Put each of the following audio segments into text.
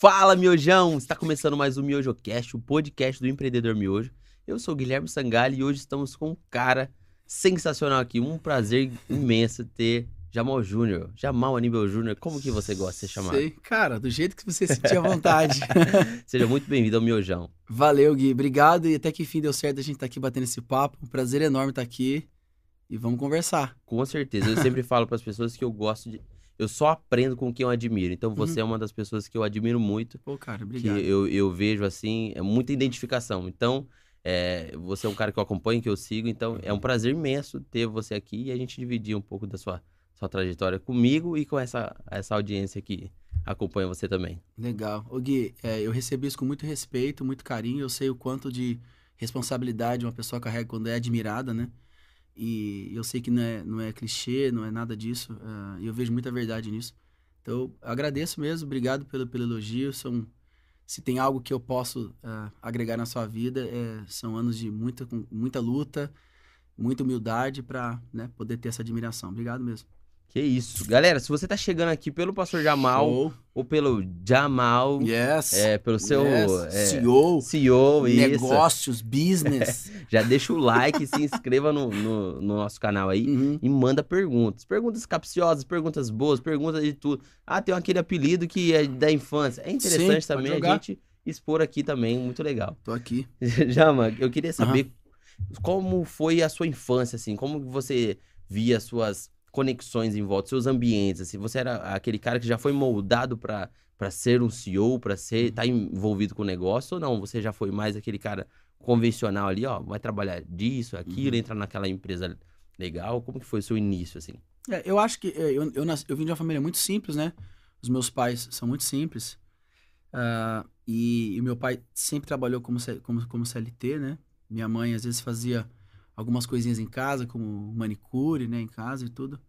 Fala, miojão! Está começando mais um MiojoCast, o podcast do empreendedor miojo. Eu sou o Guilherme Sangali e hoje estamos com um cara sensacional aqui. Um prazer imenso ter Jamal Júnior. Jamal Aníbal Júnior, como que você gosta de ser chamado? Sei, cara, do jeito que você sentir à vontade. Seja muito bem-vindo ao Miojão. Valeu, Gui. Obrigado e até que enfim deu certo a gente estar aqui batendo esse papo. Um prazer enorme estar aqui e vamos conversar. Com certeza. Eu sempre falo para as pessoas que eu gosto de. Eu só aprendo com quem eu admiro. Então você é uma das pessoas que eu admiro muito. Pô, cara, Que obrigado. eu, eu vejo assim, é muita identificação. Então, é, você é um cara que eu acompanho, que eu sigo. Então, é um prazer imenso ter você aqui e a gente dividir um pouco da sua, sua trajetória comigo e com essa, essa audiência que acompanha você também. Legal. Ô, Gui, é, eu recebi isso com muito respeito, muito carinho. Eu sei o quanto de responsabilidade uma pessoa carrega quando é admirada, né? E eu sei que não é, não é clichê, não é nada disso. ah, E eu vejo muita verdade nisso. Então, eu agradeço mesmo. Obrigado pelo, pelo elogio. São, se tem algo que eu posso ah, agregar na sua vida, é, são anos de muita, muita luta, muita humildade para né, poder ter essa admiração. Obrigado mesmo. Que isso. Galera, se você tá chegando aqui pelo Pastor Jamal Show. ou pelo Jamal, Yes. é, pelo seu Yes. é, CEO. CEO, isso. negócios, business. Já deixa o like, se inscreva no, no, no nosso canal aí. Uhum. e manda perguntas. Perguntas capciosas, perguntas boas, perguntas de tudo. Ah, tem aquele apelido que é da infância. É interessante Sim, também a gente expor aqui também, muito legal. Tô aqui. Já, mano, eu queria saber como foi a sua infância, assim, como você via suas conexões em volta, seus ambientes, assim, você era aquele cara que já foi moldado pra para ser um CEO, pra ser, tá envolvido com o negócio ou não? Você já foi mais aquele cara convencional ali, ó, vai trabalhar disso, aquilo, Uhum. entra naquela empresa legal? Como que foi o seu início, assim? É, eu acho que é, eu, eu, nasci- eu vim de uma família muito simples, né? Os meus pais são muito simples. Ah, e, e meu pai sempre trabalhou como, como, como CLT, né? Minha mãe às vezes fazia algumas coisinhas em casa, como manicure, né? Em casa e tudo.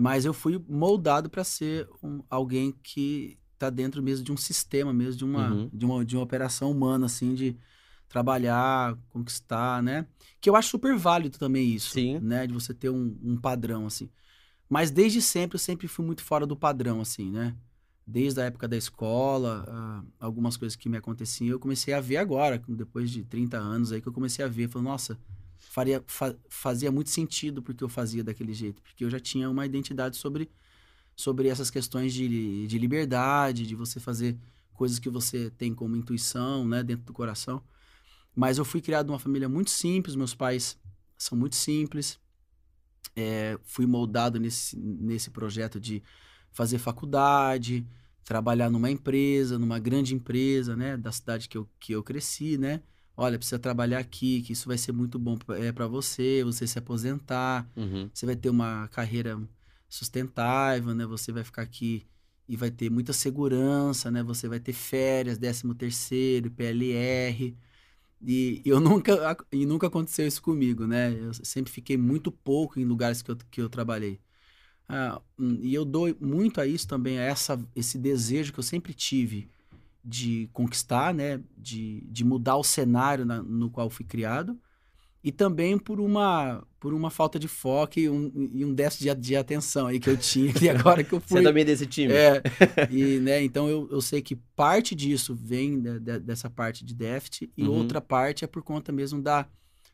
Mas eu fui moldado para ser um- alguém que tá dentro mesmo de um sistema, mesmo de uma, Uhum. de uma, de uma operação humana, assim, de trabalhar, conquistar, né? Que eu acho super válido também isso, Sim. né? De você ter um, um padrão, assim. Mas desde sempre, eu sempre fui muito fora do padrão, assim, né? Desde a época da escola, ah, algumas coisas que me aconteciam, eu comecei a ver agora, depois de 30 anos aí, que eu comecei a ver. Falei, nossa, faria, fa- fazia muito sentido porque eu fazia daquele jeito. Porque eu já tinha uma identidade sobre, sobre essas questões de, de liberdade, de você fazer coisas que você tem como intuição, né? Dentro do coração. Mas eu fui criado numa família muito simples, meus pais são muito simples. É, fui moldado nesse, nesse projeto de fazer faculdade, trabalhar numa empresa, numa grande empresa, né, da cidade que eu, que eu cresci, né? Olha, precisa trabalhar aqui, que isso vai ser muito bom é, para você, você se aposentar, Uhum. você vai ter uma carreira sustentável, né? Você vai ficar aqui e vai ter muita segurança, né? Você vai ter férias, 13 terceiro, PLR. E eu nunca e nunca aconteceu isso comigo, né? Eu sempre fiquei muito pouco em lugares que eu, que eu trabalhei. Ah, hum, e eu dou muito a isso também, a essa, esse desejo que eu sempre tive de conquistar, né? De, de mudar o cenário na- no qual fui criado. E também por uma, por uma falta de foco e um, e um déficit de, de atenção aí que eu tinha, que agora que eu Você fui. é também desse time? É, e, né, então eu, eu sei que parte disso vem de- de- dessa parte de déficit e Uhum. outra parte é por conta mesmo da,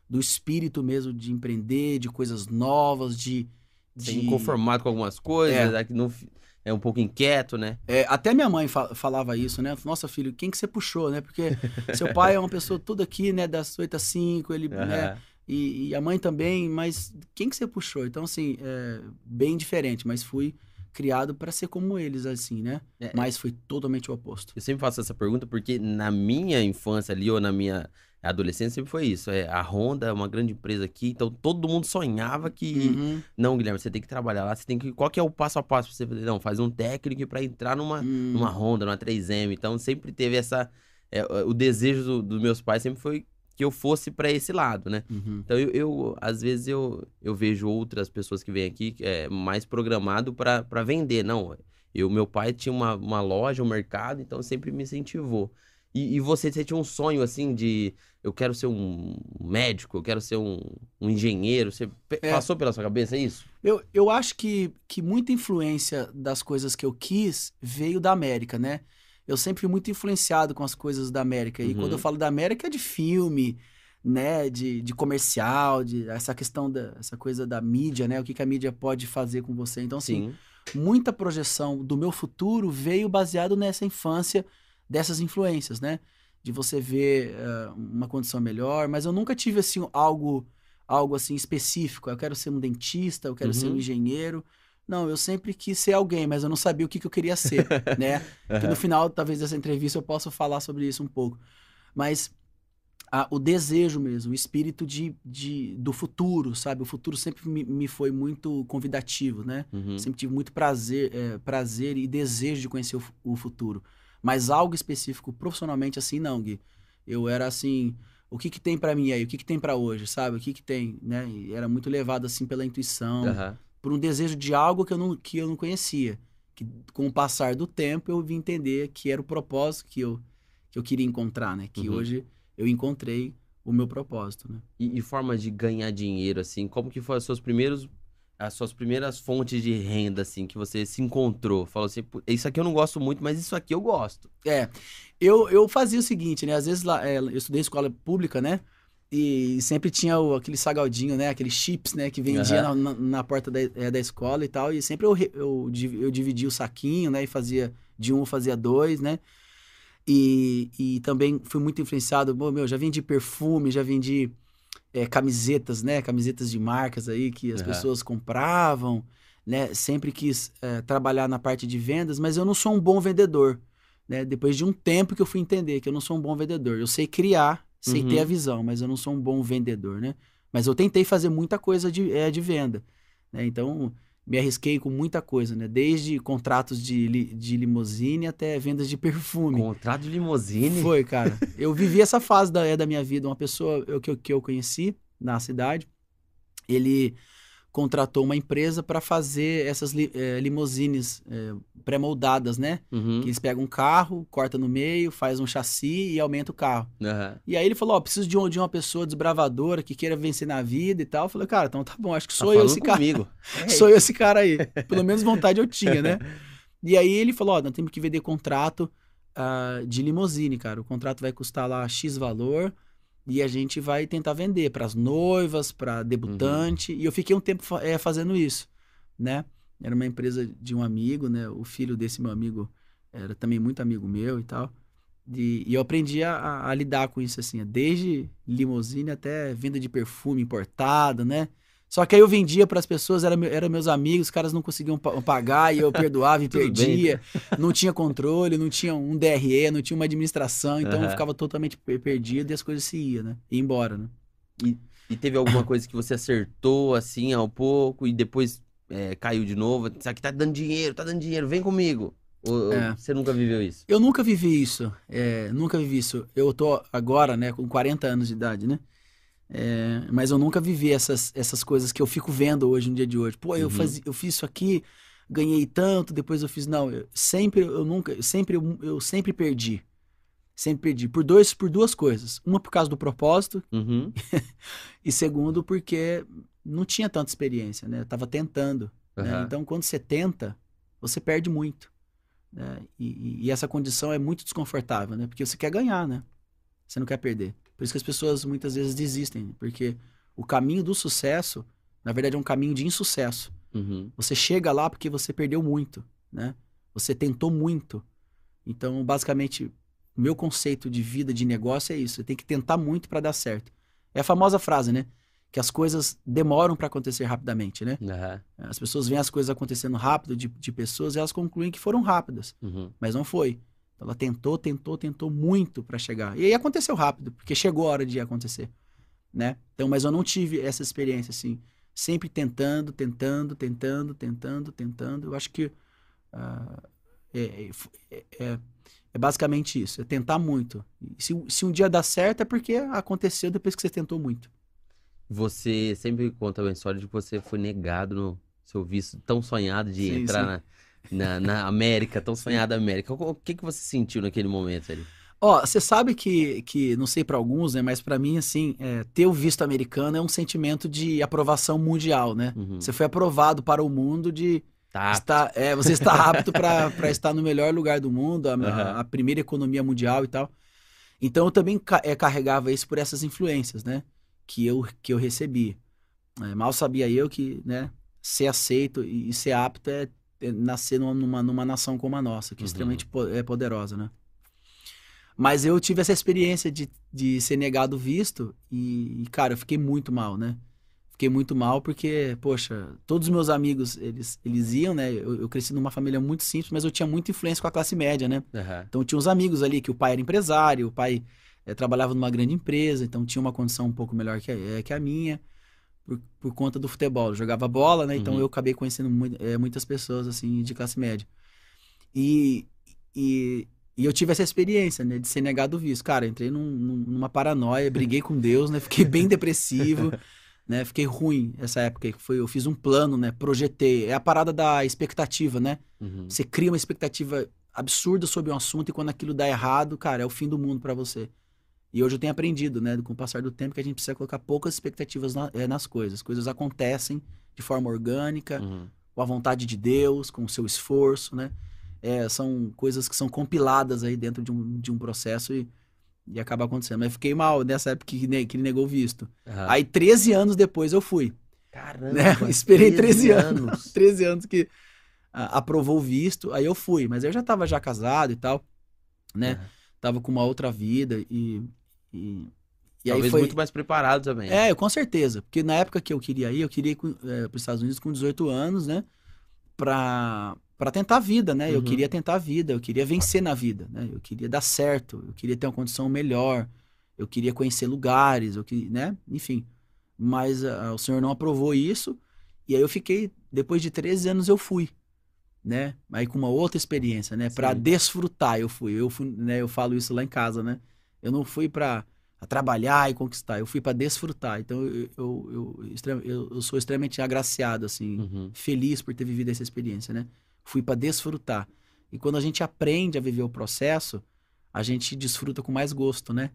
do espírito mesmo de empreender, de coisas novas, de... Você de... inconformado com algumas coisas, É. né, que não fi- é um pouco inquieto, né? É, até minha mãe fa- falava isso, né? Nossa, filho, quem que você puxou, né? Porque seu pai é uma pessoa toda aqui, né? Das 8 às 5, ele, né? Aham. E, e a mãe também, mas quem que você puxou? Então, assim, é bem diferente, mas fui criado para ser como eles, assim, né? É, Mas foi totalmente o oposto. Eu sempre faço essa pergunta porque na minha infância ali, ou na minha adolescência, sempre foi isso. É, a Honda é uma grande empresa aqui, então todo mundo sonhava que. Uhum, Não, Guilherme, você tem que trabalhar lá, você tem que. Qual que é o passo a passo pra você fazer? Não, faz um técnico para entrar numa, hum, numa Honda, numa 3M. Então sempre teve essa. é, o desejo do- dos meus pais sempre foi que eu fosse para esse lado, né? uhum. Então, eu, eu, às vezes, eu, eu vejo outras pessoas que vêm aqui é, mais programado para vender. Não, eu, meu pai tinha uma, uma loja, um mercado, então sempre me incentivou. E, e você, você tinha um sonho, assim, de eu quero ser um médico, eu quero ser um, um engenheiro. Você É. passou pela sua cabeça isso? Eu, eu acho que, que muita influência das coisas que eu quis veio da América, né? eu sempre fui muito influenciado com as coisas da América. E Uhum. quando eu falo da América, é de filme, né? De, de comercial, de essa questão da essa coisa da mídia, né? O que, que a mídia pode fazer com você. Então, assim, Sim. muita projeção do meu futuro veio baseado nessa infância dessas influências, né? De você ver eh, uma condição melhor, mas eu nunca tive assim algo algo assim específico. Eu quero ser um dentista, eu quero ser um Uhum. engenheiro. Não, eu sempre quis ser alguém, mas eu não sabia o que, que eu queria ser, né? Que no final, talvez, dessa entrevista eu possa falar sobre isso um pouco. Mas a- o desejo mesmo, o espírito de, de, do futuro, sabe? O futuro sempre me, me foi muito convidativo, né? Uhum. Sempre tive muito prazer, é, prazer e desejo de conhecer o, o futuro. Mas algo específico profissionalmente assim, não, Gui. Eu era assim, o que que tem pra mim aí? O que que tem pra hoje, sabe? O que que tem, né? E era muito levado assim pela intuição, Aham. por um desejo de algo que eu não, que eu não conhecia. Que com o passar do tempo eu vim entender que era o propósito que eu, que eu queria encontrar, né? Que Uhum. hoje eu encontrei o meu propósito, né? E, e forma de ganhar dinheiro, assim, como que foram os seus primeiros, as suas primeiras fontes de renda, assim, que você se encontrou? Falou assim, "Pô, isso aqui eu não gosto muito, mas isso aqui eu gosto. É, eu, eu fazia o seguinte, né? Às vezes lá, é, eu estudei em escola pública, né? E sempre tinha o- aquele salgadinho, né? Aqueles chips, né? Que vendia na, na- na porta da, é, da escola e tal. E sempre eu, eu, eu dividia o saquinho, né? E fazia de um, fazia dois, né? E, e também fui muito influenciado. Bom, meu, já vendi perfume, já vendi é, camisetas, né? Camisetas de marcas aí que as pessoas compravam, né? Sempre quis é, trabalhar na parte de vendas, mas eu não sou um bom vendedor né? Depois de um tempo que eu fui entender que eu não sou um bom vendedor. Eu sei criar, sei Uhum. ter a visão, mas eu não sou um bom vendedor, né? Mas eu tentei fazer muita coisa de, é, de venda, né? Então, me arrisquei com muita coisa, né? Desde contratos de, li- de limusine até vendas de perfume. Contrato de limusine? Foi, cara. Eu vivi essa fase da, é, da minha vida. Uma pessoa eu, que, eu, que eu conheci na cidade, ele contratou uma empresa para fazer essas li, eh, limusines eh, pré-moldadas, né? Uhum. Que eles pegam um carro, corta no meio, faz um chassi e aumenta o carro. Aham. E aí ele falou, ó, preciso de, um- de uma pessoa desbravadora que queira vencer na vida e tal. Eu falei, cara, então tá bom, acho que Tá sou eu falando esse cara. comigo. É, Sou eu esse cara aí. Pelo menos vontade eu tinha, né? E aí ele falou, ó, nós temos que vender contrato ah, de limusine, cara. O contrato vai custar lá X valor e a gente vai tentar vender para as noivas, para debutante. E eu fiquei um tempo eh, fazendo isso, né? Era uma empresa de um amigo, né? O filho desse meu amigo era também muito amigo meu e tal. E, e eu aprendi a, a- a lidar com isso, assim, desde limusine até venda de perfume importado, né? Só que aí eu vendia para as pessoas, eram era meus amigos, os caras não conseguiam pa- pagar e eu perdoava e Tudo bem. perdia. Não tinha controle, não tinha um DRE, não tinha uma administração, então eu Aham. ficava totalmente per- perdido e as coisas se iam, né? Ia embora, né? E teve alguma coisa que você acertou, assim, ao pouco, e depois é, caiu de novo? Isso aqui tá dando dinheiro, tá dando dinheiro, vem comigo. Ou É. você nunca viveu isso? Eu nunca vivi isso, é, nunca vivi isso. Eu tô agora, né, com 40 anos de idade, né? É, mas eu nunca vivi essas, essas coisas que eu fico vendo hoje, no dia de hoje. Pô, eu, Uhum. fazia, eu fiz isso aqui, ganhei tanto, depois eu fiz. Não, eu, sempre, eu nunca, sempre, eu, eu sempre perdi. Sempre perdi. Por, dois, por duas coisas. Uma por causa do propósito, Uhum. e segundo porque não tinha tanta experiência, né? Eu tava tentando. né? Aham. Então, quando você tenta, você perde muito. né? E, e- e essa condição é muito desconfortável, né? Porque você quer ganhar, né? Você não quer perder. Por isso que as pessoas muitas vezes desistem, porque o caminho do sucesso, na verdade, é um caminho de insucesso. Uhum. Você chega lá porque você perdeu muito, né? Você tentou muito. Então, basicamente, o meu conceito de vida, de negócio é isso. Você tem que tentar muito para dar certo. É a famosa frase, né? Que as coisas demoram para acontecer rapidamente, né? Aham. As pessoas veem as coisas acontecendo rápido de, de pessoas e elas concluem que foram rápidas, Uhum. mas não foi. Ela tentou, tentou, tentou muito para chegar. E aí aconteceu rápido, porque chegou a hora de acontecer, né? Então, mas eu não tive essa experiência assim, sempre tentando, tentando, tentando, tentando, tentando. Eu acho que ah, é, é- é- é basicamente isso, é tentar muito. Se, se um dia dá certo é porque aconteceu depois que você tentou muito. Você sempre conta uma história de que você foi negado no seu visto tão sonhado de Sim, entrar Na, na, na América, tão sonhada América. O, que, que você sentiu naquele momento ali? Ó, você sabe que, que, não sei pra alguns, né, mas pra mim, assim, é, ter o visto americano é um sentimento de aprovação mundial, né? Uhum. Você foi aprovado para o mundo de, Tá. Está, é, você está apto para estar no melhor lugar do mundo, a, uhum. a, primeira economia mundial e tal. Então eu também é, carregava isso por essas influências, né? Que eu, que eu recebi. É, mal sabia eu que, né? Ser aceito e, e ser apto é nascer numa, numa, nação como a nossa, que é uhum. extremamente é poderosa, né? Mas eu tive essa experiência de, de ser negado visto e, cara, eu fiquei muito mal, né? Fiquei muito mal porque, poxa, todos os meus amigos, eles, eles iam, né? Eu, eu cresci numa família muito simples, mas eu tinha muita influência com a classe média, né? Uhum. Então tinha uns amigos ali que o pai era empresário, o pai é, trabalhava numa grande empresa, então tinha uma condição um pouco melhor que, é, que a minha, por, por conta do futebol. Eu jogava bola, né? Então uhum. eu acabei conhecendo muito, é, muitas pessoas, assim, de classe média. E, e e eu tive essa experiência, né, de ser negado o visto. Cara, entrei num, numa paranoia, briguei com Deus, né, fiquei bem depressivo, né, fiquei ruim essa época. Foi, eu fiz um plano, né, projetei. É a parada da expectativa, né? Uhum. Você cria uma expectativa absurda sobre um assunto e quando aquilo dá errado, cara, é o fim do mundo para você. E hoje eu tenho aprendido, né, com o passar do tempo, que a gente precisa colocar poucas expectativas na, é, nas coisas. As coisas acontecem de forma orgânica, uhum. com a vontade de Deus, com o seu esforço, né? é, são coisas que são compiladas aí dentro de um, de um processo e, e acaba acontecendo. Mas fiquei mal nessa época que, que ele negou o visto. Uhum. Aí, 13 anos depois, eu fui. Caramba! Né? Esperei 13, 13 anos. 13 anos que a, aprovou o visto, aí eu fui. Mas eu já tava já casado e tal, né? Uhum. Tava com uma outra vida e... e... E Talvez aí foi... muito mais preparado também. É, com certeza. Porque na época que eu queria ir, eu queria ir é, para os Estados Unidos com 18 anos, né? Pra, para tentar a vida, né? Uhum. Eu queria tentar a vida, eu queria vencer na vida, né? Eu queria dar certo, eu queria ter uma condição melhor, eu queria conhecer lugares, eu queria, né? Enfim. Mas uh, o senhor não aprovou isso, e aí eu fiquei, depois de 13 anos eu fui, né? Aí com uma outra experiência, né? Para desfrutar eu fui. Eu fui, né? Eu falo isso lá em casa, né? Eu não fui para trabalhar e conquistar, eu fui para desfrutar. Então eu, eu, eu, eu, sou extremamente agraciado, assim, uhum. feliz por ter vivido essa experiência, né? fui para desfrutar. E quando a gente aprende a viver o processo, a gente desfruta com mais gosto, né?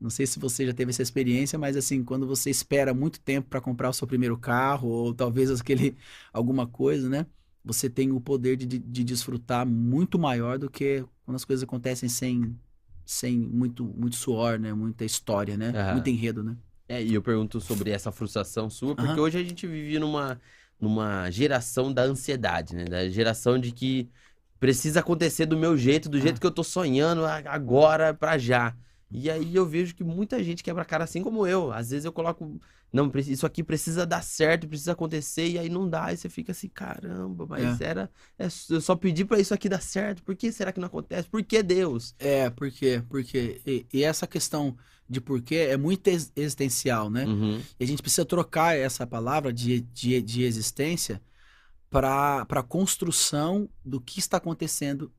Não sei se você já teve essa experiência, mas assim, quando você espera muito tempo para comprar o seu primeiro carro, ou talvez aquele alguma coisa, né? Você tem o poder de, de desfrutar muito maior do que quando as coisas acontecem sem, sem muito, muito suor, né? Muita história, né? Uhum. Muito enredo, né? É, e eu pergunto sobre essa frustração sua, porque uhum. hoje a gente vive numa numa geração da ansiedade, né? Da geração de que precisa acontecer do meu jeito, do jeito ah. que eu tô sonhando agora para já. E aí eu vejo que muita gente quebra a cara assim como eu. Às vezes eu coloco, não, isso aqui precisa dar certo, precisa acontecer, e aí não dá, e você fica assim, caramba, mas é. era. É, eu só pedi para isso aqui dar certo, por que será que não acontece? Por que Deus? É, por quê? Porque. E, e essa questão de porquê é muito existencial, né? Uhum. E a gente precisa trocar essa palavra de, de, de existência para a construção do que está acontecendo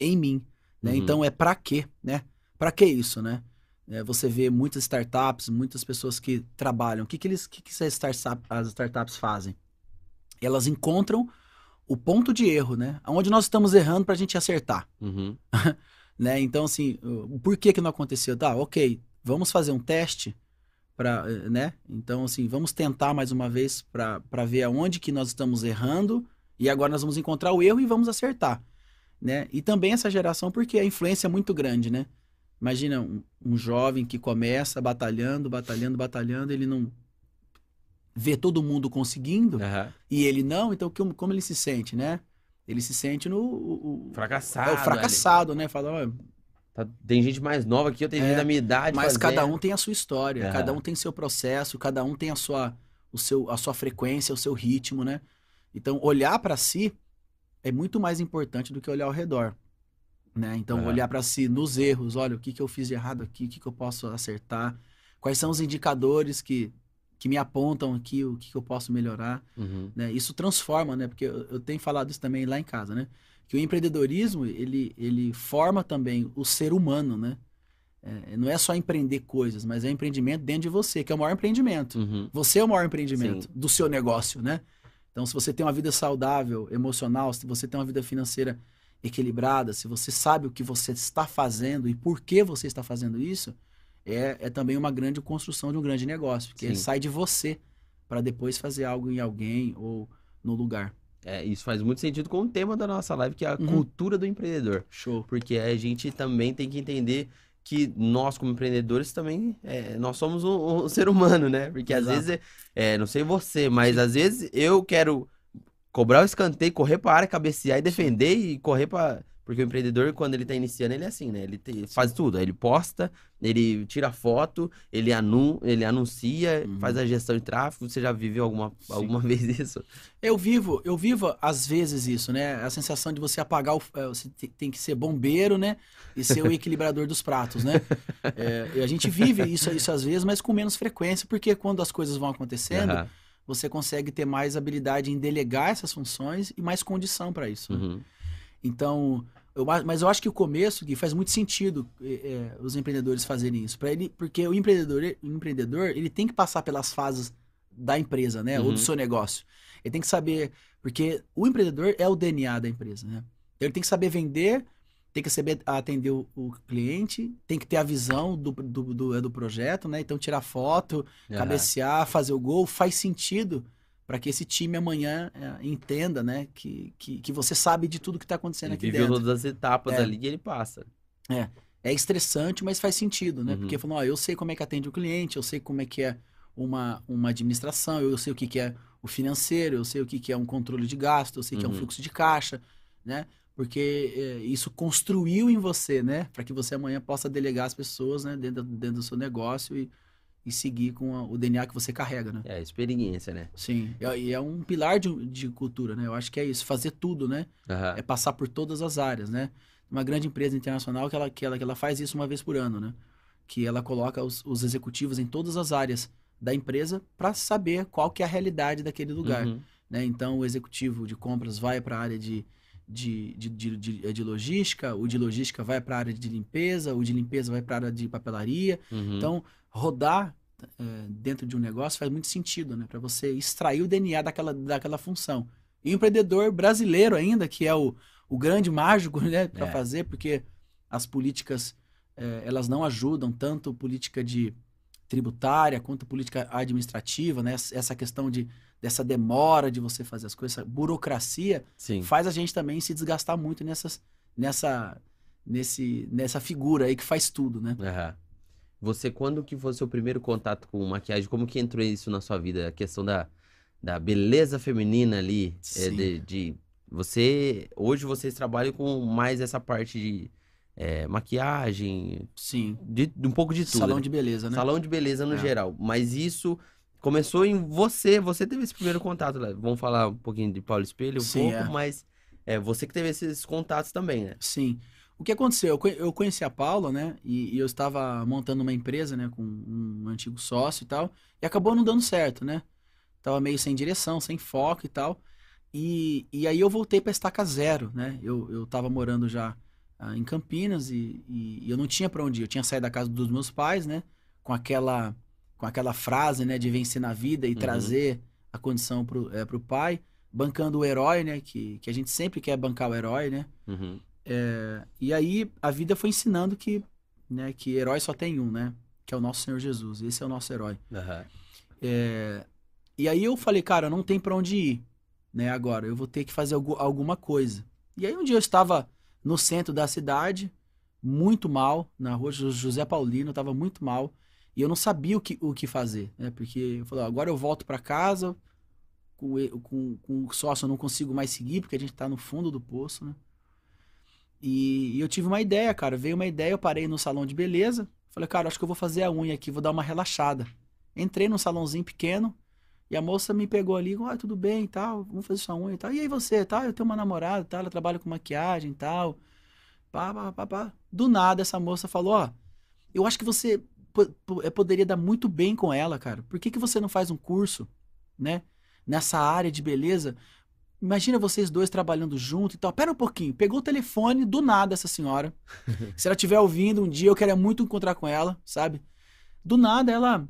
em mim. Né? Uhum. Então é para quê, né? Para que isso, né? É, você vê muitas startups, muitas pessoas que trabalham. O que, que, eles, que, que as, startup, as startups fazem? Elas encontram o ponto de erro, né? Onde nós estamos errando para a gente acertar. Uhum. né? Então, assim, o porquê que não aconteceu? Tá, ok, vamos fazer um teste para, eh, né? Então, assim, vamos tentar mais uma vez para ver aonde que nós estamos errando e agora nós vamos encontrar o erro e vamos acertar, né? E também essa geração porque a influência é muito grande, né? Imagina um, um jovem que começa batalhando, batalhando, batalhando, ele não vê todo mundo conseguindo uhum. e ele não, então como, como ele se sente, né? Ele se sente no o, fracassado, é o fracassado, ali. né? Fala, Tá, tem gente mais nova que eu, tem é, gente da minha idade. Mas fazendo. cada um tem a sua história, é. cada um tem seu processo, cada um tem a sua, o seu, a sua frequência, o seu ritmo, né? Então, olhar para si é muito mais importante do que olhar ao redor. Né? Então, olhar para si nos erros, olha, o que, que eu fiz de errado aqui, o que, que eu posso acertar, quais são os indicadores que, que me apontam aqui, o que, que eu posso melhorar. Uhum. Né? Isso transforma, né? Porque eu, eu tenho falado isso também lá em casa, né? que o empreendedorismo ele, ele forma também o ser humano, né? É, não é só empreender coisas, mas é empreendimento dentro de você, que é o maior empreendimento. Uhum. Você é o maior empreendimento Sim. do seu negócio, né? Então, se você tem uma vida saudável, emocional, se você tem uma vida financeira equilibrada, se você sabe o que você está fazendo e por que você está fazendo isso, é, é também uma grande construção de um grande negócio, que sai de você para depois fazer algo em alguém ou no lugar. É, isso faz muito sentido com o tema da nossa live, que é a Uhum. cultura do empreendedor. Show. Porque a gente também tem que entender que nós, como empreendedores, também é, nós somos um, um ser humano, né? Porque às Exato. vezes, é, não sei você, mas às vezes eu quero cobrar o escanteio, correr para a área, cabecear e defender e correr para. Porque o empreendedor, quando ele tá iniciando, ele é assim, né? Ele te- faz tudo. Ele posta, ele tira foto, ele, anu ele anuncia, Uhum. faz a gestão de tráfego. Você já viveu alguma, Sim. alguma vez isso? Eu vivo, eu vivo às vezes isso, né? A sensação de você apagar o. é, Você te- tem que ser bombeiro, né? E ser o equilibrador dos pratos, né? É, e a gente vive isso, isso às vezes, mas com menos frequência, porque quando as coisas vão acontecendo, Aham. Você consegue ter mais habilidade em delegar essas funções e mais condição para isso. né? Uhum. Então, eu, mas eu acho que o começo que faz muito sentido é, os empreendedores fazerem isso, para ele, porque o empreendedor, o empreendedor, ele tem que passar pelas fases da empresa, né, ou Uhum. do seu negócio. Ele tem que saber, porque o empreendedor é o DNA da empresa, né? Ele tem que saber vender, tem que saber atender o, o cliente, tem que ter a visão do, do, do, do projeto, né? Então tirar foto, Aham. cabecear, fazer o gol, faz sentido para que esse time amanhã é, entenda, né, que, que, que você sabe de tudo que está acontecendo Ele aqui dentro. todas as etapas É. ali e ele passa. É estressante, mas faz sentido, né? Uhum. Porque falou, ó, eu sei como é que atende o cliente, eu sei como é que é uma, uma administração, eu sei o que, que é o financeiro, eu sei o que, que é um controle de gasto, eu sei o que é um Uhum. fluxo de caixa, né? Porque é, isso construiu em você, né? Para que você amanhã possa delegar as pessoas, né? Dentro, dentro do seu negócio e, e seguir com a- o DNA que você carrega, né? É, a experiência, né? Sim, e é- é um pilar de, de cultura, né? Eu acho que é isso, fazer tudo, né? Aham. é passar por todas as áreas, né? Uma grande empresa internacional que ela, que ela, que ela faz isso uma vez por ano, né? Que ela coloca os, os executivos em todas as áreas da empresa para saber qual que é a realidade daquele lugar, Uhum. né? Então, o executivo de compras vai para a área de, de, de, de, de- de logística, o de logística vai para a área de limpeza, o de limpeza vai para a área de papelaria. Uhum. Então, rodar é, dentro de um negócio faz muito sentido, né? Para você extrair o DNA daquela, daquela função. E o empreendedor brasileiro ainda, que é o, o grande mágico, né? Para É. fazer, porque as políticas, é, elas não ajudam, tanto política de tributária quanto política administrativa, né? Essa questão de, dessa demora de você fazer as coisas, essa burocracia, Sim. faz a gente também se desgastar muito nessas, nessa, nesse, nessa figura aí que faz tudo, né? Aham. Você, quando que foi o seu primeiro contato com maquiagem? Como que entrou isso na sua vida? A questão da, da beleza feminina ali. é, de, de- você, hoje vocês trabalham com mais essa parte de é, maquiagem, Sim. de, de um pouco de tudo. Salão né? de beleza, né? Salão de beleza no É. geral. Mas isso começou em você. Você teve esse primeiro contato. Né? Vamos falar um pouquinho de Paulo Espelho, um Sim, pouco, é. mas é você que teve esses contatos também, né? Sim. O que aconteceu? Eu conhe- Eu conheci a Paula, né? E, e eu estava montando uma empresa, né? Com um antigo sócio e tal. E acabou não dando certo, né? Tava meio sem direção, sem foco e tal. E, e aí eu voltei para estaca zero, né? Eu, eu tava morando já ah, em Campinas e, e- e eu não tinha para onde ir. Eu tinha saído da casa dos meus pais, né? Com aquela, com aquela frase, né? De vencer na vida e Uhum. trazer a condição pro, é, pro pai. Bancando o herói, né? Que, que a gente sempre quer bancar o herói, né? Uhum. É, e aí a vida foi ensinando que, né, que herói só tem um, né? Que é o nosso Senhor Jesus. Esse é o nosso herói. Aham. É, e aí eu falei, cara, não tem pra onde ir, né? Agora eu vou ter que fazer algu- alguma coisa. E aí um dia eu estava no centro da cidade, muito mal, na rua Jo- José Paulino, eu tava muito mal. E eu não sabia o que, o que fazer, né? Porque eu falei, ó, agora eu volto pra casa, com, com, com o sócio eu não consigo mais seguir, porque a gente tá no fundo do poço, né? E, e eu tive uma ideia, cara. Veio uma ideia, eu parei no salão de beleza. Falei, cara, acho que eu vou fazer a unha aqui, vou dar uma relaxada. Entrei num salãozinho pequeno e a moça me pegou ali, ah, tudo bem e tal, vamos fazer sua unha e tal. E aí você, tá? Eu tenho uma namorada, tá? Ela trabalha com maquiagem e tal. Pá, pá, pá, pá. Do nada essa moça falou, ó, eu acho que você poderia dar muito bem com ela, cara. Por que que você não faz um curso, né? Nessa área de beleza? Imagina vocês dois trabalhando junto e tal. Pera um pouquinho. Pegou o telefone do nada essa senhora. Se ela estiver ouvindo um dia, eu quero muito encontrar com ela, sabe? Do nada ela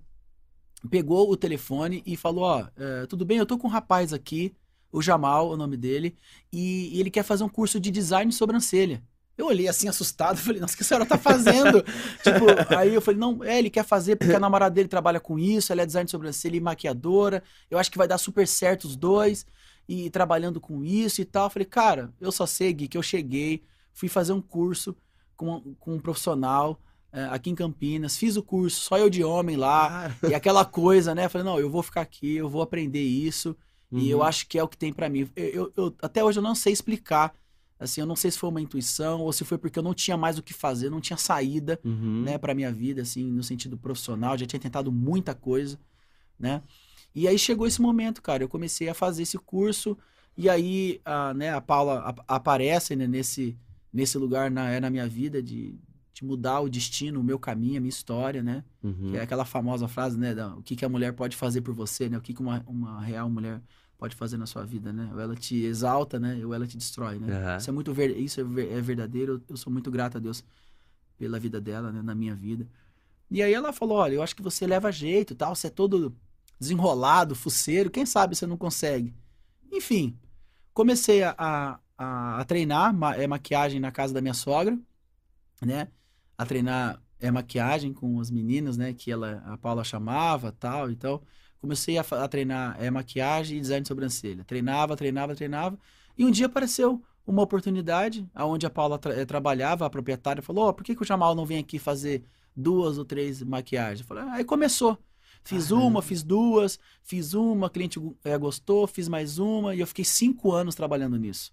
pegou o telefone e falou: Ó, é, tudo bem, eu tô com um rapaz aqui, o Jamal, é o nome dele, e, e ele quer fazer um curso de design de sobrancelha. Eu olhei assim assustado, falei, nossa, o que a senhora tá fazendo? tipo, aí eu falei, não, é, ele quer fazer porque a namorada dele trabalha com isso, ela é design de sobrancelha e maquiadora, eu acho que vai dar super certo os dois. e trabalhando com isso e tal. Eu falei, cara, eu só sei, Gui, que eu cheguei, fui fazer um curso com, com um profissional é, aqui em Campinas, fiz o curso, só eu de homem lá, e aquela coisa, né? Eu falei, não, eu vou ficar aqui, eu vou aprender isso, uhum. e eu uhum. acho que é o que tem para mim. Eu, eu, eu, até hoje eu não sei explicar, assim, eu não sei se foi uma intuição ou se foi porque eu não tinha mais o que fazer, não tinha saída, uhum. né, pra minha vida, assim, no sentido profissional, já tinha tentado muita coisa, né? E aí chegou esse momento, cara, eu comecei a fazer esse curso, e aí, a, né, a Paula a, aparece né, nesse, nesse lugar na, é na minha vida de, de mudar o destino, o meu caminho, a minha história, né? Uhum. Que é aquela famosa frase, né? Da, o que, que a mulher pode fazer por você, né? O que, que uma, uma real mulher pode fazer na sua vida, né? Ou ela te exalta, né? Ou ela te destrói, né? Uhum. Isso é muito ver, isso é, é verdadeiro. Eu sou muito grato a Deus pela vida dela, né? Na minha vida. E aí ela falou, olha, eu acho que você leva jeito, tal. Você é todo desenrolado, fuceiro. Quem sabe você não consegue? Enfim, comecei a, a, a treinar ma é, maquiagem na casa da minha sogra, né? a treinar é, maquiagem com as meninas, né? Que ela, a Paula chamava tal. Então, comecei a, a treinar é, maquiagem e design de sobrancelha. Treinava, treinava, treinava. E um dia apareceu uma oportunidade onde a Paula tra é, trabalhava, a proprietária falou: oh, por que, que o Jamal não vem aqui fazer duas ou três maquiagens? falei, ah, aí começou. Fiz uma, fiz duas, fiz uma, a cliente é, gostou, fiz mais uma, e eu fiquei cinco anos trabalhando nisso.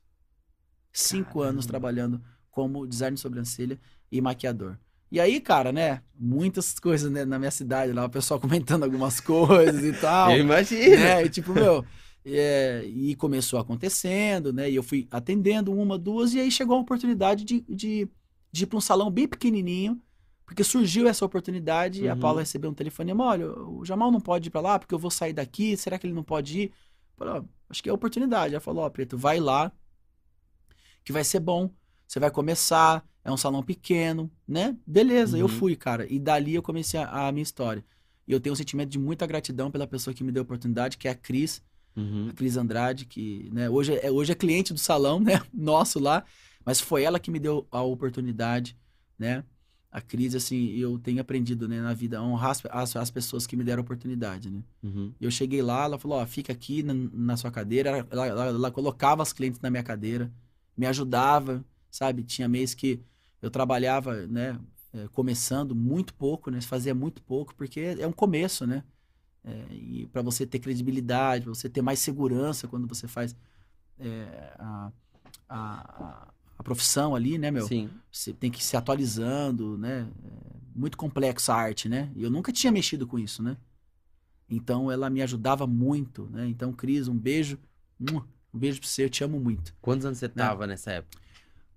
Cinco Caramba. anos trabalhando como design de sobrancelha e maquiador. E aí, cara, né? Muitas coisas né, na minha cidade lá, o pessoal comentando algumas coisas e tal. Eu imagino. Né? E tipo, meu. É, e começou acontecendo, né? E eu fui atendendo uma, duas, e aí chegou a oportunidade de, de, de ir para um salão bem pequenininho, porque surgiu essa oportunidade. Uhum. E a. Paula recebeu um telefonema: olha, o Jamal não pode ir para lá porque eu vou sair daqui, será que ele não pode ir? Eu falei, acho que é a oportunidade. Ela falou: ó, Preto, vai lá, que vai ser bom. Você vai começar, é um salão pequeno, né? Beleza, uhum. eu fui, cara. E dali eu comecei a, a, minha história. E eu tenho um sentimento de muita gratidão pela pessoa que me deu a oportunidade, que é a Cris, uhum. a Cris Andrade, que né, hoje, é, hoje é cliente do salão, né? Nosso lá. Mas foi ela que me deu a oportunidade, né? A Cris, assim, eu tenho aprendido né, na vida a honrar as, as, as pessoas que me deram a oportunidade, né? Uhum. Eu cheguei lá, ela falou, ó, fica aqui na, na sua cadeira. Ela, ela, ela colocava as clientes na minha cadeira, me ajudava, sabe? Tinha mês que eu trabalhava, né, é, começando muito pouco, né, fazia muito pouco, porque é um começo, né? É, e para você ter credibilidade, pra você ter mais segurança quando você faz é, a, a, a, profissão ali, né, meu? Sim. Você tem que ir se atualizando, né? É muito complexa a arte, né? E eu nunca tinha mexido com isso, né? Então ela me ajudava muito, né? Então, Cris, um beijo. Um beijo pra você, eu te amo muito. Quantos anos você né? tava nessa época?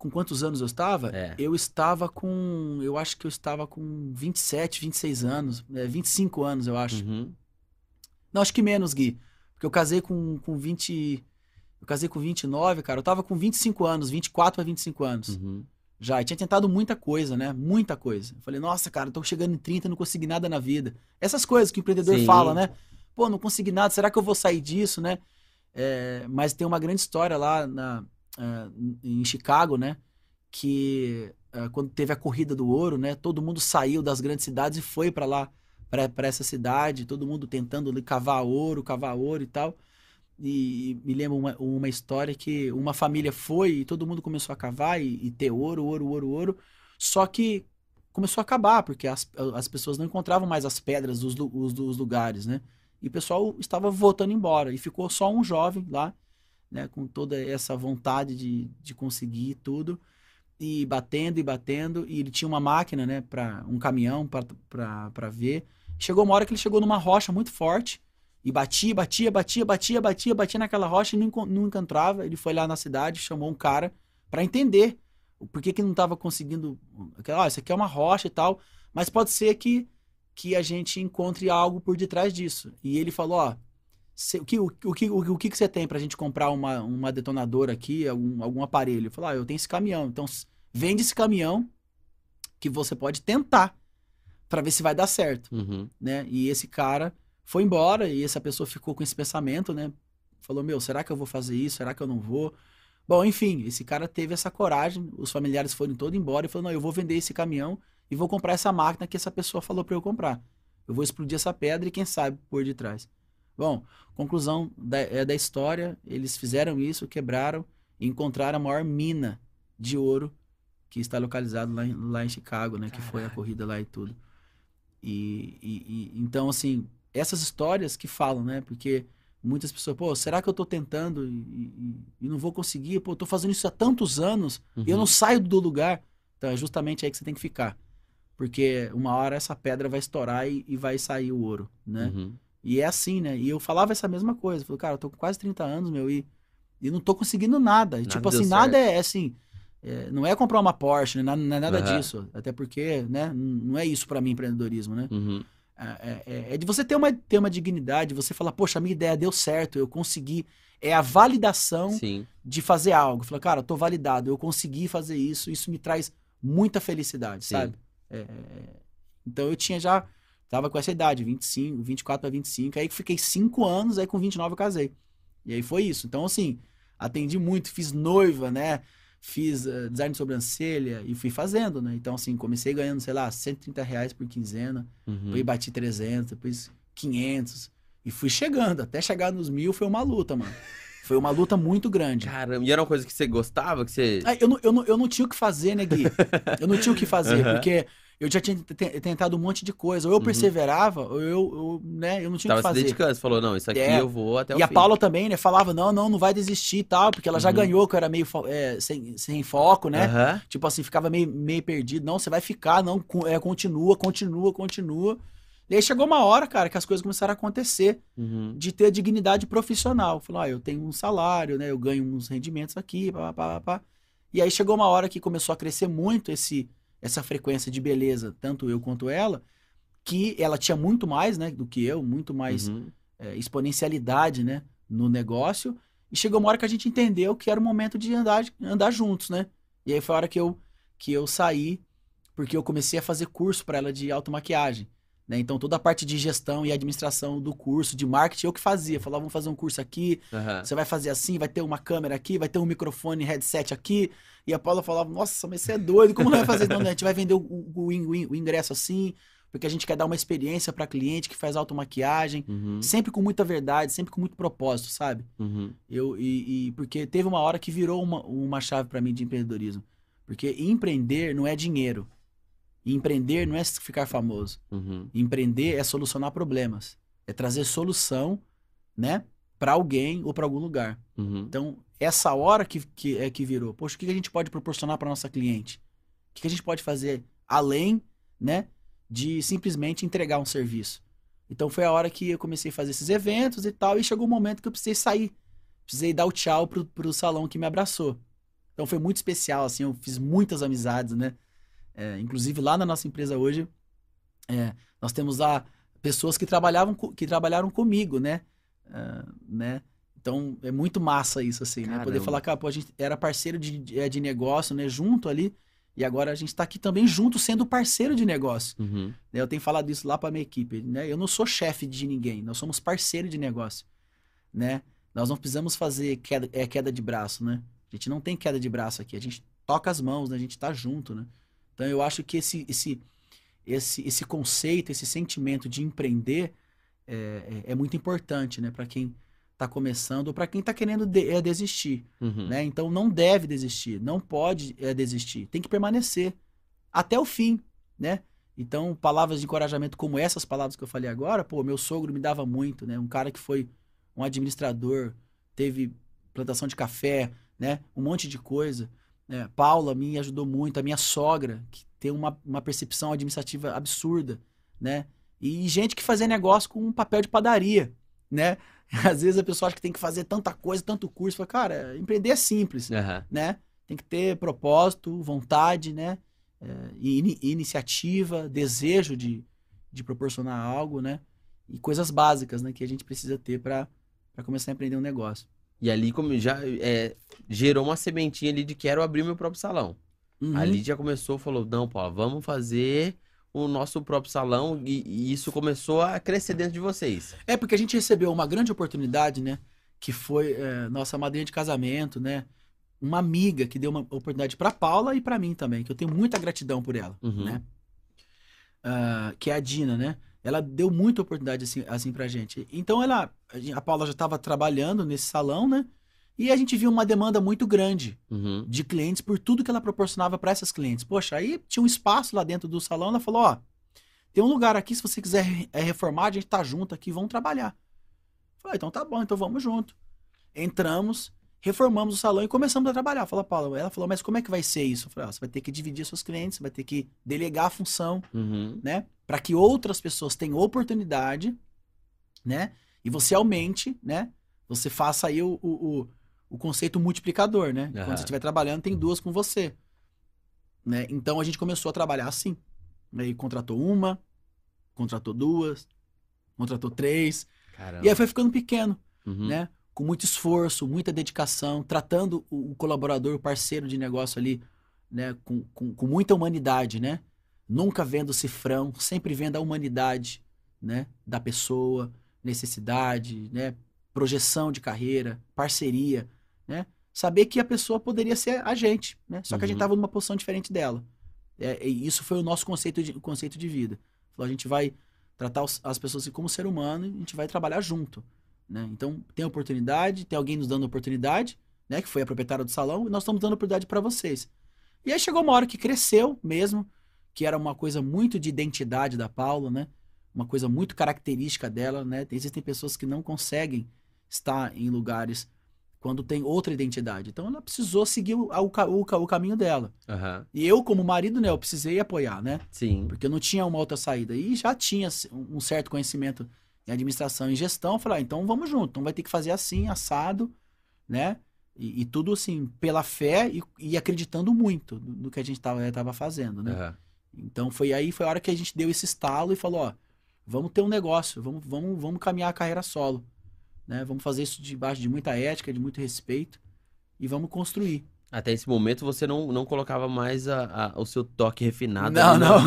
Com quantos anos eu estava? É. Eu estava com. Eu acho que eu estava com 27, 26 anos. É, 25 anos, eu acho. Uhum. Não, acho que menos, Gui. Porque eu casei com, com 20. Eu casei com 29, cara. Eu tava com 25 anos, 24 a 25 anos. Uhum. Já. E tinha tentado muita coisa, né? Muita coisa. Eu falei, nossa, cara, eu tô chegando em 30 não consegui nada na vida. Essas coisas que o empreendedor Sim. fala, né? Pô, não consegui nada, será que eu vou sair disso, né? É, mas tem uma grande história lá na, uh, em Chicago, né? Que uh, quando teve a corrida do ouro, né? Todo mundo saiu das grandes cidades e foi para lá, para essa cidade, todo mundo tentando ali, cavar ouro, cavar ouro e tal. E, me lembro uma, uma história que uma família foi e todo mundo começou a cavar e, e ter ouro, ouro, ouro, ouro. Só que começou a acabar, porque as, as pessoas não encontravam mais as pedras dos, dos lugares, né? E o pessoal estava voltando embora. E ficou só um jovem lá né, com toda essa vontade de, de conseguir tudo e batendo e batendo e ele tinha uma máquina, né, para um caminhão para ver. Chegou uma hora que ele chegou numa rocha muito forte e batia, batia, batia, batia, batia, batia naquela rocha e não, não encontrava. Ele foi lá na cidade, chamou um cara para entender por que, que não estava conseguindo. Ó, isso aqui é uma rocha e tal, mas pode ser que, que a gente encontre algo por detrás disso. E ele falou: ó, oh, o, que, o, o, que, o, que, que você tem pra gente comprar uma, uma detonadora aqui, algum, algum aparelho? Eu falei, ah, eu tenho esse caminhão. Então, vende esse caminhão que você pode tentar para ver se vai dar certo, uhum. né? E esse cara foi embora e essa pessoa ficou com esse pensamento, né? Falou, meu, será que eu vou fazer isso? Será que eu não vou? Bom, enfim, esse cara teve essa coragem, os familiares foram todos embora e falou, não, eu vou vender esse caminhão e vou comprar essa máquina que essa pessoa falou para eu comprar. Eu vou explodir essa pedra e quem sabe por detrás. Bom, conclusão da, é da história, eles fizeram isso, quebraram e encontraram a maior mina de ouro que está localizado lá em, lá em Chicago, né? Que foi a corrida lá e tudo. E, e, e, então, assim, essas histórias que falam, né? Porque muitas pessoas, pô, será que eu tô tentando e, e, não vou conseguir? Pô, eu tô fazendo isso há tantos anos uhum. e eu não uhum. saio do lugar. Então é justamente aí que você tem que ficar. Porque uma hora essa pedra vai estourar e, e vai sair o ouro, né? Uhum. E é assim, né? E eu falava essa mesma coisa. Eu falei, cara, eu tô com quase 30 anos, meu, e, e não tô conseguindo nada. E, nada tipo assim, nada é, é assim. É, não é comprar uma Porsche, né? não é nada uhum. disso. Até porque, né? Não é isso para mim empreendedorismo, né? Uhum. É, é, é, é, de você ter uma, ter uma dignidade, você falar, poxa, a minha ideia deu certo, eu consegui. É a validação Sim. de fazer algo. Falar, cara, eu tô validado, eu consegui fazer isso, isso me traz muita felicidade, Sim. sabe? É, é, então eu tinha já, tava com essa idade, 25, 24 para 25, aí fiquei 5 anos, aí com 29 eu casei. E aí foi isso. Então, assim, atendi muito, fiz noiva, né? fiz uh, design de sobrancelha e fui fazendo, né? Então, assim, comecei ganhando, sei lá, 130 reais por quinzena, uhum. depois bati 300, depois 500, e fui chegando. Até chegar nos mil foi uma luta, mano. Foi uma luta muito grande. Caramba, e era uma coisa que você gostava? Que você... eu, não, eu, não, eu não tinha o que fazer, né, Gui? Eu não tinha o que fazer, uhum. porque eu já tinha tentado um monte de coisa. Ou eu uhum. perseverava, ou eu, eu, né, eu não tinha o que fazer. se dedicando, você falou, não, isso aqui é. eu vou até o E fim. a Paula também, né, falava, não, não, não vai desistir e tal, porque ela uhum. já ganhou, que eu era meio é, sem, sem foco, né? Uhum. Tipo assim, ficava meio, meio perdido. Não, você vai ficar, não, é, continua, continua, continua. E aí chegou uma hora, cara, que as coisas começaram a acontecer, uhum. de ter dignidade profissional. Falou, ah, eu tenho um salário, né, eu ganho uns rendimentos aqui, pá, pá, pá, pá. E aí chegou uma hora que começou a crescer muito esse essa frequência de beleza, tanto eu quanto ela, que ela tinha muito mais, né, do que eu, muito mais uhum. é, exponencialidade, né, no negócio. E chegou uma hora que a gente entendeu que era o momento de andar, andar juntos, né? E aí foi a hora que eu, que eu saí, porque eu comecei a fazer curso para ela de automaquiagem. Né? Então, toda a parte de gestão e administração do curso, de marketing, eu que fazia. Falava, vamos fazer um curso aqui, uhum. você vai fazer assim, vai ter uma câmera aqui, vai ter um microfone, headset aqui, e a Paula falava, nossa, mas você é doido, como vai fazer? Não, a gente vai vender o, o, o, o ingresso assim, porque a gente quer dar uma experiência para cliente que faz automaquiagem, uhum. sempre com muita verdade, sempre com muito propósito, sabe? Uhum. Eu, e, e, porque teve uma hora que virou uma, uma chave para mim de empreendedorismo. Porque empreender não é dinheiro. Empreender não é ficar famoso. Uhum. Empreender é solucionar problemas. É trazer solução, né? para alguém ou para algum lugar. Uhum. Então, essa hora que, que é que virou, poxa, o que a gente pode proporcionar para nossa cliente? O que a gente pode fazer além, né, de simplesmente entregar um serviço? Então foi a hora que eu comecei a fazer esses eventos e tal, e chegou o um momento que eu precisei sair. Precisei dar o tchau pro, pro salão que me abraçou. Então foi muito especial, assim, eu fiz muitas amizades, né? É, inclusive lá na nossa empresa hoje, é, nós temos lá pessoas que trabalhavam que trabalharam comigo, né? Uh, né? Então é muito massa isso, assim, Caramba. né? Poder falar que pô, a gente era parceiro de, de, é, de negócio, né? Junto ali. E agora a gente está aqui também junto, sendo parceiro de negócio. Uhum. Né? Eu tenho falado isso lá para minha equipe. Né? Eu não sou chefe de ninguém, nós somos parceiro de negócio. Né? Nós não precisamos fazer queda, é, queda de braço, né? A gente não tem queda de braço aqui, a gente toca as mãos, né? a gente está junto, né? Então eu acho que esse, esse, esse, esse conceito, esse sentimento de empreender é, é, é muito importante, né? Para quem está começando ou para quem está querendo de, é, desistir, uhum. né? Então não deve desistir, não pode é, desistir, tem que permanecer até o fim, né? Então palavras de encorajamento como essas palavras que eu falei agora, pô, meu sogro me dava muito, né? Um cara que foi um administrador, teve plantação de café, né? Um monte de coisa. Né? Paula me ajudou muito, a minha sogra que tem uma, uma percepção administrativa absurda, né? E gente que fazia negócio com um papel de padaria, né? Às vezes a pessoa acha que tem que fazer tanta coisa, tanto curso. Fala, cara, empreender é simples, uhum. né? Tem que ter propósito, vontade, né? É, in iniciativa, desejo de, de proporcionar algo, né? E coisas básicas, né? Que a gente precisa ter para começar a empreender um negócio. E ali como já é, gerou uma sementinha ali de quero abrir meu próprio salão. Uhum. Ali já começou, falou, não, pô, vamos fazer o nosso próprio salão e, e, isso começou a crescer dentro de vocês. É porque a gente recebeu uma grande oportunidade, né? Que foi é, nossa madrinha de casamento, né? Uma amiga que deu uma oportunidade para Paula e para mim também, que eu tenho muita gratidão por ela, uhum. né? Uh, que é a Dina, né? Ela deu muita oportunidade assim, assim pra gente. Então ela, a Paula já estava trabalhando nesse salão, né? E a gente viu uma demanda muito grande Uhum. de clientes por tudo que ela proporcionava para essas clientes. Poxa, aí tinha um espaço lá dentro do salão, ela falou, ó, tem um lugar aqui, se você quiser é, reformar, a gente tá junto aqui, vamos trabalhar. Falei, então tá bom, então vamos junto. Entramos, reformamos o salão e começamos a trabalhar. Fala, Paula, ela falou, mas como é que vai ser isso? Eu falei, ó, você vai ter que dividir seus clientes, você vai ter que delegar a função, Uhum. né? Para que outras pessoas tenham oportunidade, né? E você aumente, né? Você faça aí o, o, o, conceito multiplicador, né? Aham. Quando você estiver trabalhando, tem duas com você. Né? Então a gente começou a trabalhar assim. Aí contratou uma, contratou duas, contratou três. Caramba. E aí foi ficando pequeno, Uhum. né? Com muito esforço, muita dedicação, tratando o, o colaborador, o parceiro de negócio ali, né? Com, com, com muita humanidade, né? Nunca vendo cifrão, sempre vendo a humanidade, né? Da pessoa, necessidade, né? Projeção de carreira, parceria, né? Saber que a pessoa poderia ser a gente, né? Só que a gente Uhum. estava numa posição diferente dela. É, e isso foi o nosso conceito de, conceito de vida. Falou, a gente vai tratar os- as pessoas como ser humano e a gente vai trabalhar junto. Né? Então, tem oportunidade, tem alguém nos dando oportunidade, né? Que foi a proprietária do salão, e nós estamos dando oportunidade para vocês. E aí chegou uma hora que cresceu mesmo, que era uma coisa muito de identidade da Paula, né? Uma coisa muito característica dela, né? Existem pessoas que não conseguem estar em lugares quando tem outra identidade. Então, ela precisou seguir o, o, o ca- o caminho dela. Aham. E eu, como marido, né? Eu precisei apoiar, né? Sim. Porque eu não tinha uma outra saída. E já tinha um certo conhecimento em administração e gestão. Eu falei, ah, então vamos junto. Então vai ter que fazer assim, assado, né? E, e tudo assim, pela fé e, e acreditando muito no, no que a gente estava tava fazendo, né? Aham. Então foi aí, foi a hora que a gente deu esse estalo e falou, ó, vamos ter um negócio, vamos, vamos, vamos caminhar a carreira solo. Né? Vamos fazer isso debaixo de muita ética, de muito respeito e vamos construir. Até esse momento você não, não colocava mais a, a- o seu toque refinado. Não, ali na- não.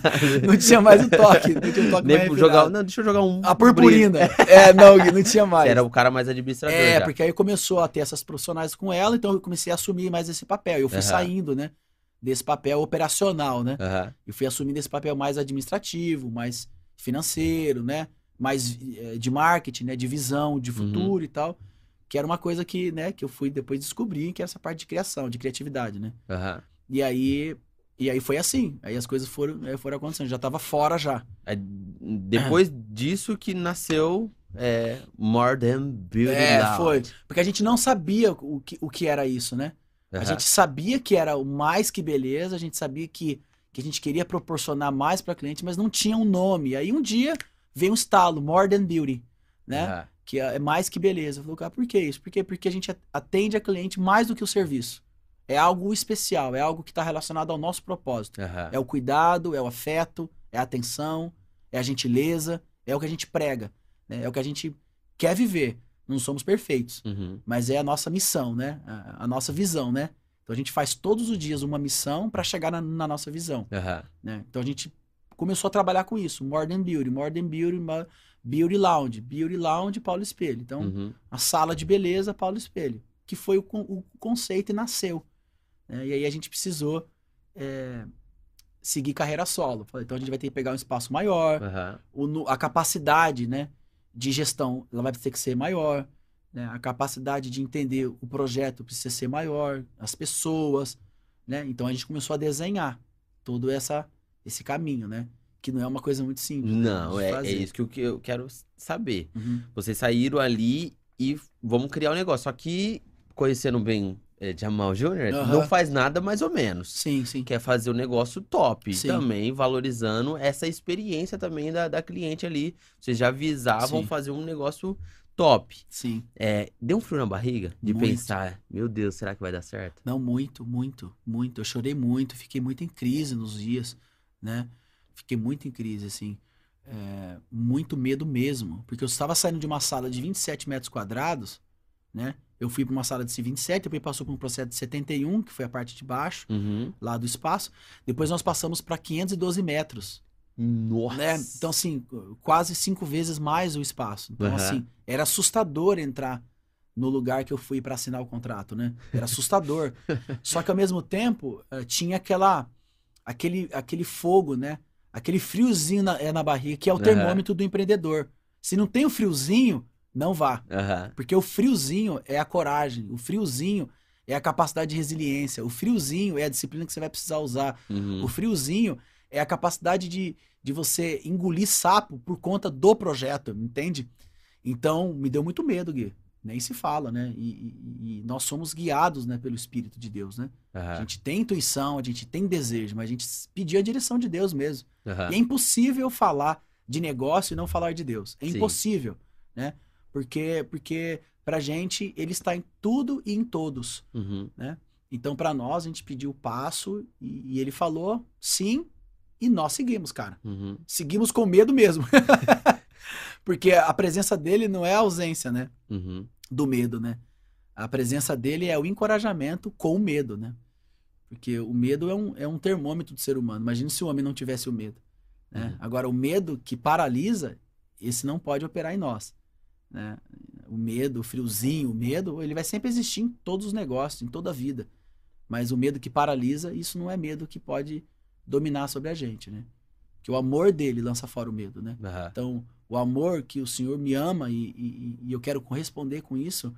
não tinha mais o toque. Não tinha o toque Nem jogar, não, deixa eu jogar um. A purpurina. É, não, não tinha mais. Era o cara mais administrador É, já. porque aí começou a ter essas profissionais com ela, então eu comecei a assumir mais esse papel. Eu fui Aham. saindo, né? Desse papel operacional, né? Aham. E fui assumindo esse papel mais administrativo, mais financeiro, né? Mais eh, de marketing, né? De visão, de futuro e tal. Que era uma coisa que, né? Que eu fui depois descobrir, que era essa parte de criação, de criatividade, né? Aham. E aí... E aí foi assim. Aí as coisas foram, eh, foram acontecendo. Já tava fora já. Aí, Depois disso que nasceu é, More Than Beauty É, foi. Porque a gente não sabia o que, o que era isso, né? A Aham. gente sabia que era o mais que beleza, a gente sabia que, que a gente queria proporcionar mais para cliente, mas não tinha um nome. Aí um dia veio um estalo, More Than Beauty, né? Aham. Que é mais que beleza. Eu falei, cara, por que isso? Por quê? Porque a gente atende a cliente mais do que o serviço. É algo especial, é algo que está relacionado ao nosso propósito. Aham. É o cuidado, é o afeto, é a atenção, é a gentileza, é o que a gente prega, né? É o que a gente quer viver. Não somos perfeitos Uhum. mas é a nossa missão, né? A, a nossa visão, né? Então a gente faz todos os dias uma missão para chegar na, na nossa visão, Aham. né? Então a gente começou a trabalhar com isso, More Than Beauty, More Than Beauty, Beauty Lounge, Beauty Lounge, Paulo Espelho. Então Uhum. a sala de beleza, Paulo Espelho, que foi o, o conceito e nasceu. né? E aí a gente precisou é, seguir carreira solo. Então a gente vai ter que pegar um espaço maior, Aham. o a capacidade né, de gestão ela vai ter que ser maior, né? a capacidade de entender o projeto precisa ser maior, as pessoas, né? Então a gente começou a desenhar todo essa, esse caminho, né? Que não é uma coisa muito simples. né, Não, de é, é isso que eu, que eu quero saber. Uhum. Vocês saíram ali e vamos criar um negócio. Só que, conhecendo bem Jamal Júnior, Aham. não faz nada mais ou menos. Sim, sim. Quer fazer um negócio top. Sim. Também valorizando essa experiência também da, da cliente ali. Vocês já visavam Sim. fazer um negócio top. Sim. É, deu um frio na barriga de Muito. pensar, meu Deus, será que vai dar certo? Não, muito, muito, muito. Eu chorei muito, fiquei muito em crise nos dias, né? Fiquei muito em crise, assim. É, muito medo mesmo. Porque eu estava saindo de uma sala de 27 metros quadrados, né? Eu fui para uma sala de 27, depois passou por um processo de 71, que foi a parte de baixo, Uhum. lá do espaço. Depois nós passamos para 512 metros, Nossa. né? Então, assim, quase cinco vezes mais o espaço. Então, Aham. assim, era assustador entrar no lugar que eu fui para assinar o contrato, né? Era assustador. Só que ao mesmo tempo, eh, tinha aquela aquele aquele fogo, né? aquele friozinho na, é na barriga, que é o termômetro uhum. do empreendedor. Se não tem o friozinho, não vá. Uhum. Porque o friozinho é a coragem, o friozinho é a capacidade de resiliência, o friozinho é a disciplina que você vai precisar usar, uhum. o friozinho é a capacidade de, de você engolir sapo por conta do projeto, entende? Então, me deu muito medo, Gui. Nem se fala, né? E, e, e nós somos guiados né, pelo Espírito de Deus, né? Uhum. A gente tem intuição, a gente tem desejo, mas a gente pediu a direção de Deus mesmo. E é impossível falar de negócio e não falar de Deus. É Sim. impossível, né? Porque, porque pra gente, ele está em tudo e em todos, uhum. né? Então, para nós, a gente pediu o passo e, e, ele falou sim e nós seguimos, cara. Uhum. Seguimos com medo mesmo. Porque a presença dele não é a ausência, né? Uhum. Do medo, né? A presença dele é o encorajamento com o medo, né? Porque o medo é um, é um termômetro do ser humano. Imagina se o homem não tivesse o medo. Né? Uhum. Agora, o medo que paralisa, esse não pode operar em nós. Né? O medo, o friozinho, o medo, ele vai sempre existir em todos os negócios, em toda a vida. Mas o medo que paralisa, isso não é medo que pode dominar sobre a gente, né? Que o amor dele lança fora o medo, né? Uhum. Então, o amor que o Senhor me ama e, e, e eu quero corresponder com isso,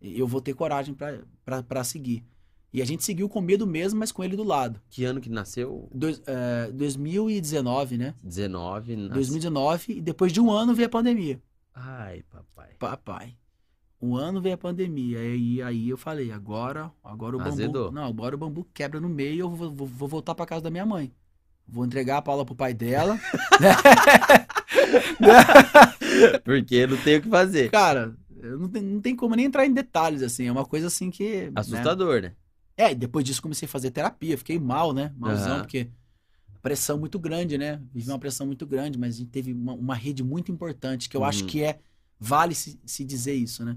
eu vou ter coragem para seguir. E a gente seguiu com medo mesmo, mas com ele do lado. Que ano que nasceu? Dois, é, 2019, né? 19. Nasce... 2019, e depois de um ano veio a pandemia. Ai, papai. Papai. Um ano veio a pandemia. E aí eu falei, agora, agora o Azedou. bambu. Não, agora o bambu quebra no meio e eu vou, vou, vou voltar para casa da minha mãe. Vou entregar a Paula pro pai dela. Porque não tem o que fazer. Cara, não tem, não tem como nem entrar em detalhes, assim. É uma coisa assim que. Assustador, né? né? É, e depois disso comecei a fazer terapia. Fiquei mal, né? Malzão, Aham. porque pressão muito grande, né? Vivi uma pressão muito grande, mas a gente teve uma, uma rede muito importante, que eu acho Uhum. que é. Vale se, se dizer isso, né?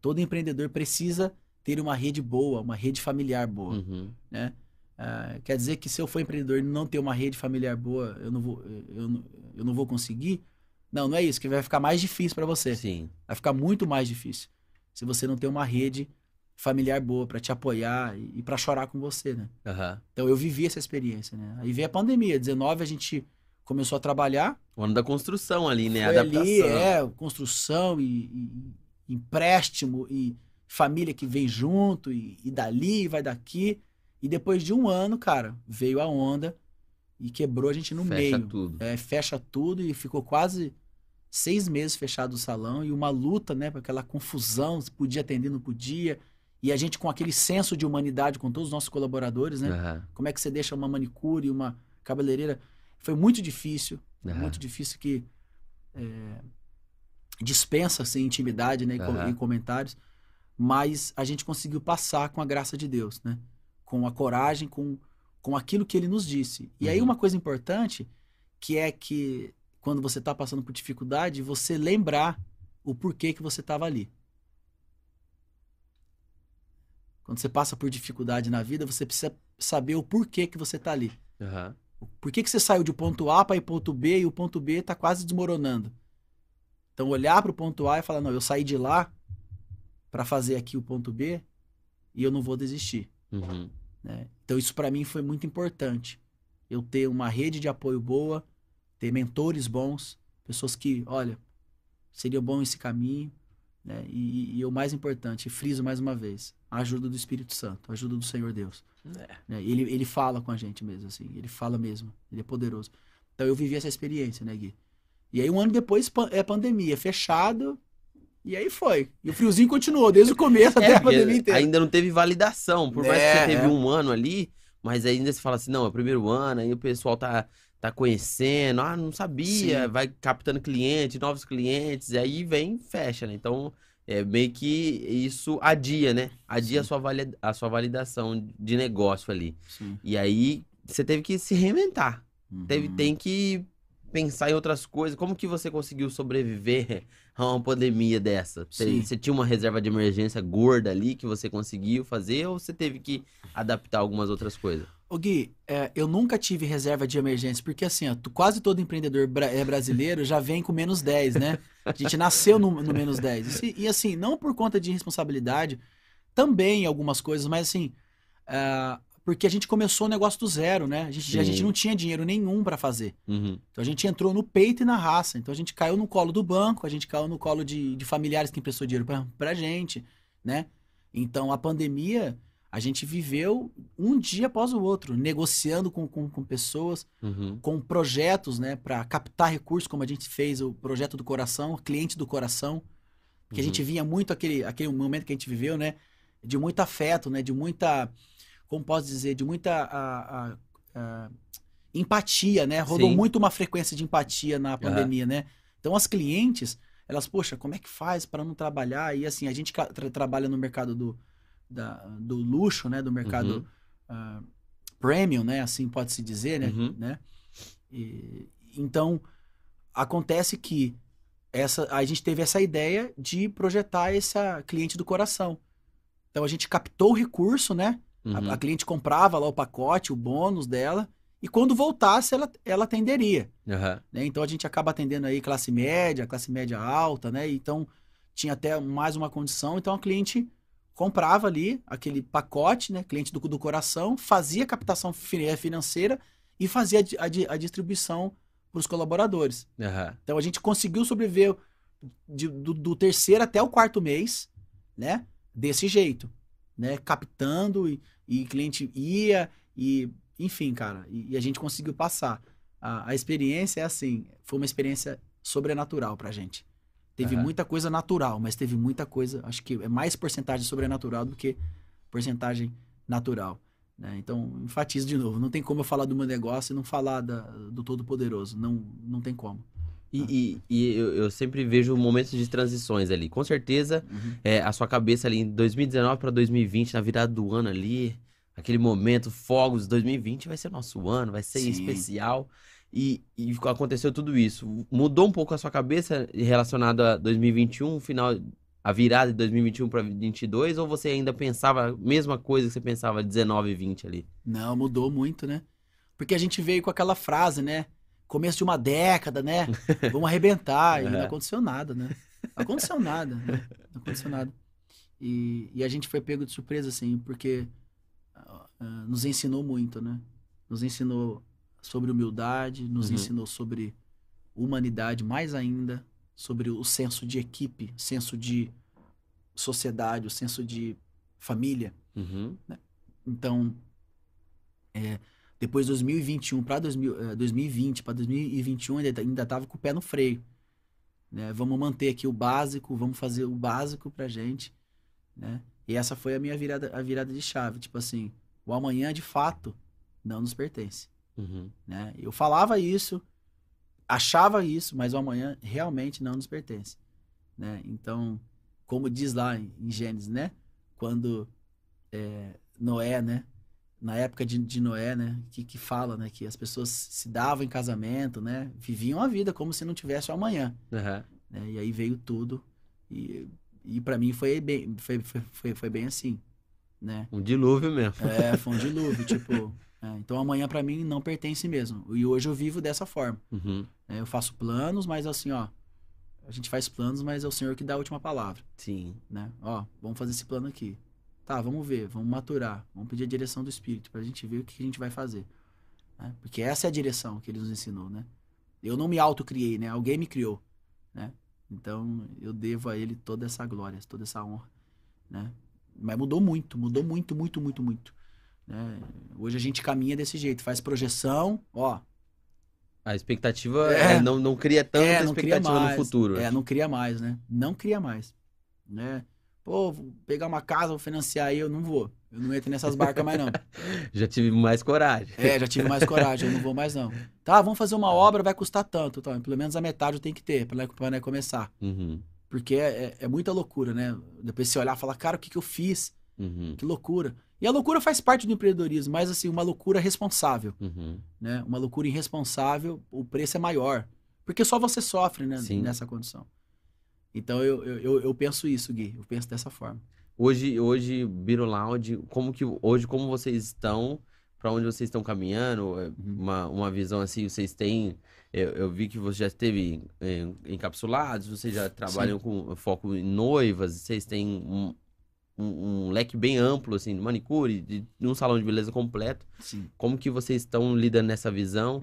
Todo empreendedor precisa ter uma rede boa, uma rede familiar boa, Uhum. né? Ah, quer dizer que se eu for empreendedor e não ter uma rede familiar boa, eu não vou, eu, não- eu não vou conseguir? Não, não é isso, que vai ficar mais difícil para você. Sim. Vai ficar muito mais difícil se você não ter uma rede familiar boa para te apoiar e, e para chorar com você, né? Aham. Então eu vivi essa experiência, né? Aí veio a pandemia, 19 a gente começou a trabalhar. O ano da construção ali, né? Foi Adaptação. ali, é, construção e, e- e empréstimo e família que vem junto e, e dali, vai daqui. E depois de um ano, cara, veio a onda e quebrou a gente no Fecha meio. tudo. É, fecha tudo e ficou quase seis meses fechado o salão e uma luta, né? Aquela confusão, se podia atender, não podia. E a gente com aquele senso de humanidade com todos os nossos colaboradores, né? Aham. Como é que você deixa uma manicure, uma cabeleireira? Foi muito difícil, Aham. muito difícil que é, dispensa assim, intimidade né, e, Aham. e comentários. Mas a gente conseguiu passar com a graça de Deus, né? Com a coragem, com, com aquilo que ele nos disse. E aí Uhum. uma coisa importante, que é que quando você está passando por dificuldade, você lembrar o porquê que você estava ali. Quando você passa por dificuldade na vida, você precisa saber o porquê que você está ali. Aham. Por que, que você saiu de ponto A para ir ponto B e o ponto B está quase desmoronando? Então, olhar para o ponto A e falar: não, eu saí de lá para fazer aqui o ponto B e eu não vou desistir. Uhum. né? Então, isso para mim foi muito importante. Eu ter uma rede de apoio boa, ter mentores bons, pessoas que, olha, seria bom esse caminho. Né? E, e o mais importante, friso mais uma vez, a ajuda do Espírito Santo, a ajuda do Senhor Deus. É. né? Ele, ele fala com a gente mesmo, assim. Ele fala mesmo. Ele é poderoso. Então eu vivi essa experiência, né, Gui? E aí um ano depois é pandemia, fechado. E aí foi. E o friozinho continuou desde o começo até É, a pandemia inteira. ainda não teve validação. Por mais que É, você teve é. um ano ali, mas ainda você fala assim, não, é o primeiro ano, aí o pessoal tá, tá conhecendo, ah, não sabia, Sim. vai captando cliente, novos clientes, e aí vem fecha, né? Então, é meio que isso adia, né? Adia a sua, valida- a sua validação de negócio ali. Sim. E aí você teve que se reinventar. Teve, Uhum. tem que pensar em outras coisas. Como que você conseguiu sobreviver a uma pandemia dessa? Você, você tinha uma reserva de emergência gorda ali que você conseguiu fazer ou você teve que adaptar algumas outras coisas? Ô Gui, é, eu nunca tive reserva de emergência, porque assim, ó, tu- quase todo empreendedor bra- é brasileiro já vem com menos 10, né? A gente nasceu no, no menos 10. E, e, assim, não por conta de responsabilidade, também algumas coisas, mas assim, ah, porque a gente começou o negócio do zero, né? A gente, a gente não tinha dinheiro nenhum para fazer. Uhum. Então a gente entrou no peito e na raça. Então a gente caiu no colo do banco, a gente caiu no colo de, de familiares que emprestou dinheiro pra, pra gente, né? Então a pandemia, a gente viveu um dia após o outro, negociando com, com, com pessoas, Uhum. com projetos, né, para captar recursos, como a gente fez o projeto do coração, cliente do coração, que a Uhum. gente vinha muito aquele, aquele momento que a gente viveu, né, de muito afeto, né, de muita, como posso dizer, de muita a- a- a empatia, né, rodou Sim. muito uma frequência de empatia na pandemia, né. Então as clientes, elas, poxa, como é que faz para não trabalhar? E assim, a gente tra- trabalha no mercado do, da- do luxo, né, do mercado Uhum. ah, premium, né, assim pode se dizer, né, Uhum. né? E- então, acontece que essa, a gente teve essa ideia de projetar essa cliente do coração. Então, a gente captou o recurso, né? A- Uhum. A, cliente comprava lá o pacote, o bônus dela, e quando voltasse, ela, ela atenderia. Né? Então, a gente acaba atendendo aí classe média, classe média alta, né? Então, tinha até mais uma condição. Então, a cliente comprava ali aquele pacote, né? Cliente do, do coração, fazia captação fi- financeira e fazia a a, a distribuição para os colaboradores. Aham. Então a gente conseguiu sobreviver de- do, do terceiro até o quarto mês, né? Desse jeito, né? Captando e, e cliente ia e enfim, cara, e, e a gente conseguiu passar. A, a experiência é assim, foi uma experiência sobrenatural pra gente. Teve Aham. muita coisa natural, mas teve muita coisa, acho que é mais porcentagem sobrenatural do que porcentagem natural. Né? Então, enfatizo de novo, não tem como eu falar do meu negócio e não falar da- do Todo-Poderoso. Não, não tem como. E, e- e eu, eu sempre vejo momentos de transições ali. Com certeza, é, a sua cabeça ali em 2019 para 2020, na virada do ano ali, aquele momento, fogos, 2020 vai ser nosso ano, vai ser Sim. especial. E, e aconteceu tudo isso. Mudou um pouco a sua cabeça relacionado a 2021, final, a virada de 2021 para 2022, ou você ainda pensava a mesma coisa que você pensava 19 e 20 ali? Não, mudou muito, né? Porque a gente veio com aquela frase, né? Começo de uma década, né? Vamos arrebentar. E não É. aconteceu nada, né? Não aconteceu nada, né? Não aconteceu nada. E, e a gente foi pego de surpresa, assim, porque ah, nos ensinou muito, né? Nos ensinou sobre humildade, nos Uhum. ensinou sobre humanidade, mais ainda, sobre o senso de equipe, senso de sociedade, o senso de família. Uhum. Então, é, depois de 2021 para 2020 para 2021 ainda ainda estava com o pé no freio. Né? Vamos manter aqui o básico, vamos fazer o básico pra gente, né? E essa foi a minha virada a virada de chave, tipo assim, o amanhã de fato não nos pertence, Uhum. né? Eu falava isso, achava isso, mas o amanhã realmente não nos pertence, né? Então, como diz lá em Gênesis, né? Quando é, Noé, né? Na época de, de Noé, né? Que, que fala, né? Que as pessoas se davam em casamento, né? Viviam a vida como se não tivesse o amanhã, Aham. né? E aí veio tudo e, e para mim foi bem, foi, foi, foi, foi bem assim, né? Um dilúvio mesmo. É, foi um dilúvio, tipo... é, então amanhã pra mim não pertence mesmo. E hoje eu vivo dessa forma. Uhum. né? Eu faço planos, mas assim, ó... A gente faz planos, mas é o Senhor que dá a última palavra Sim. né? Ó, vamos fazer esse plano aqui. Tá, vamos ver, vamos maturar, vamos pedir a direção do Espírito pra gente ver o que a gente vai fazer. né? Porque essa é a direção que ele nos ensinou, né? Eu não me autocriei, né? Alguém me criou, né? Então eu devo a ele toda essa glória, toda essa honra, né? Mas mudou muito, mudou muito, muito, muito, muito. Né? Hoje a gente caminha desse jeito, faz projeção, ó, A expectativa É. é, não, não cria tanta É, não cria expectativa no mais. futuro. É, não cria mais, né? Não cria mais. Né? Pô, vou pegar uma casa, vou financiar aí, eu não vou. Eu não entro nessas barcas mais, não. Já tive mais coragem. É, já tive mais coragem, eu não vou mais, não. Tá, vamos fazer uma obra, vai custar tanto. Tá, pelo menos a metade eu tenho que ter pra, né, né, começar. Uhum, Porque é, é- é muita loucura, né? Depois você olhar e falar, cara, o que, que eu fiz? uhum, Que loucura. E a loucura faz parte do empreendedorismo, mas assim, uma loucura responsável, uhum. né? Uma loucura irresponsável, o preço é maior. Porque só você sofre, né? Sim. Nessa condição. Então eu, eu, eu, penso isso, Gui. Eu penso dessa forma. Hoje, hoje, Biro Lounge, como que hoje como vocês estão, para onde vocês estão caminhando, é, uma, uma visão assim, vocês têm, eu, eu vi que você já esteve encapsulados, vocês já trabalham com foco em noivas, vocês têm um- um, um leque bem amplo, assim, de manicure, de, de um salão de beleza completo. Sim. Como que vocês estão lidando nessa visão?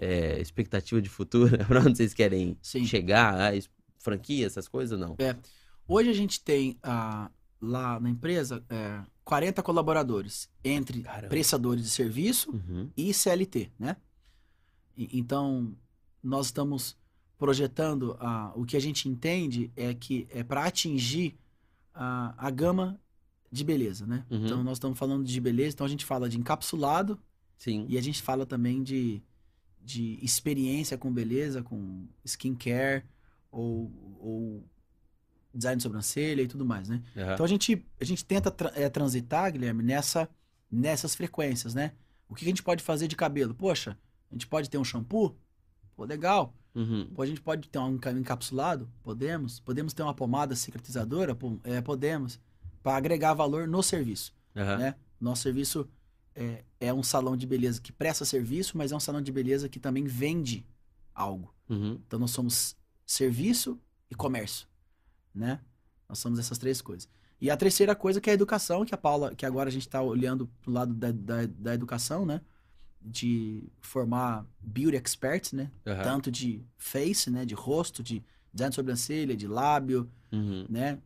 É, expectativa de futuro, para onde vocês querem Sim. chegar? Ah, es- franquia, essas coisas ou não? Hoje a gente tem ah, lá na empresa é, 40 colaboradores, entre Caramba. prestadores de serviço Uhum. e CLT, né? E- então, nós estamos projetando ah, o que a gente entende é que é para atingir a, a gama de beleza, né? Uhum. Então, nós estamos falando de beleza, então a gente fala de encapsulado Sim. e a gente fala também de, de experiência com beleza, com skincare ou, ou design de sobrancelha e tudo mais, né? Aham. Então a gente, a gente tenta tra- eh, transitar, Guilherme, nessa, nessas frequências, né? O que a gente pode fazer de cabelo? Poxa, a gente pode ter um shampoo? Pô, legal. Uhum. A gente pode ter um enca- encapsulado? Podemos. Podemos ter uma pomada cicatrizadora? Pô, é, podemos. Para agregar valor no serviço. Aham. né? Nosso serviço é, é um salão de beleza que presta serviço, mas é um salão de beleza que também vende algo. Uhum. Então nós somos serviço e comércio, né? Nós somos essas três coisas. E a terceira coisa que é a educação, que a Paula, que agora a gente está olhando pro lado da, da, da educação, né? De formar beauty experts, né? Aham. Tanto de face, né? De rosto, de design de sobrancelha, de lábio, Uhum. né?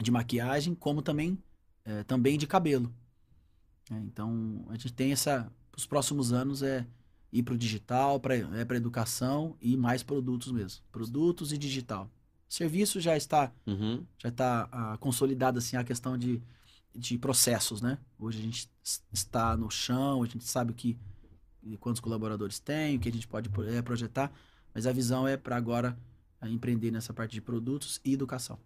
De maquiagem, como também, é, também de cabelo. É, então, a gente tem essa... Os próximos anos é ir para o digital, para é para educação e mais produtos mesmo. Produtos e digital. Serviço já está Uhum. já está ah, consolidada assim a questão de, de processos, né? Hoje a gente está no chão, a gente sabe o que e quantos colaboradores tem, o que a gente pode eh, projetar, mas a visão é para agora ah, empreender nessa parte de produtos e educação.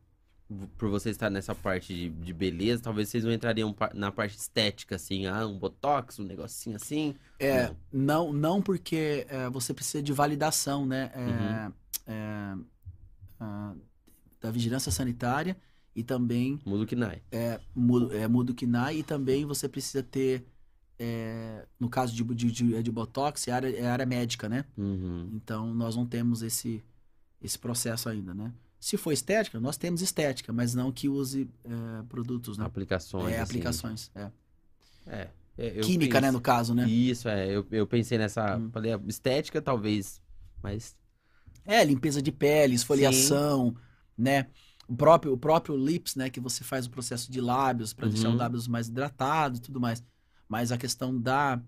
Por você estar nessa parte de, de beleza, talvez vocês não entrariam na parte estética, assim, ah, um botox, um negocinho assim. É, Não. não, não porque eh, você precisa de validação, né? É, Uhum. é, ah, da vigilância sanitária e também Mudo que nai. mudo, é, mudo KNAI e também você precisa ter, é, no caso de, de, de, de Botox, é área, é área médica, né? Uhum. Então nós não temos esse, esse processo ainda, né? Se for estética, nós temos estética, mas não que use é, produtos, né? Aplicações. É, assim. aplicações. é. É. é, eu Química, penso- né, no caso, né? Isso, é. Eu, eu pensei nessa. Hum. Falei, estética, talvez. Mas. É, limpeza de pele, esfoliação, né? O próprio, o próprio lips, né? Que você faz o processo de lábios para deixar Uhum. os lábios mais hidratados e tudo mais. Mas a questão da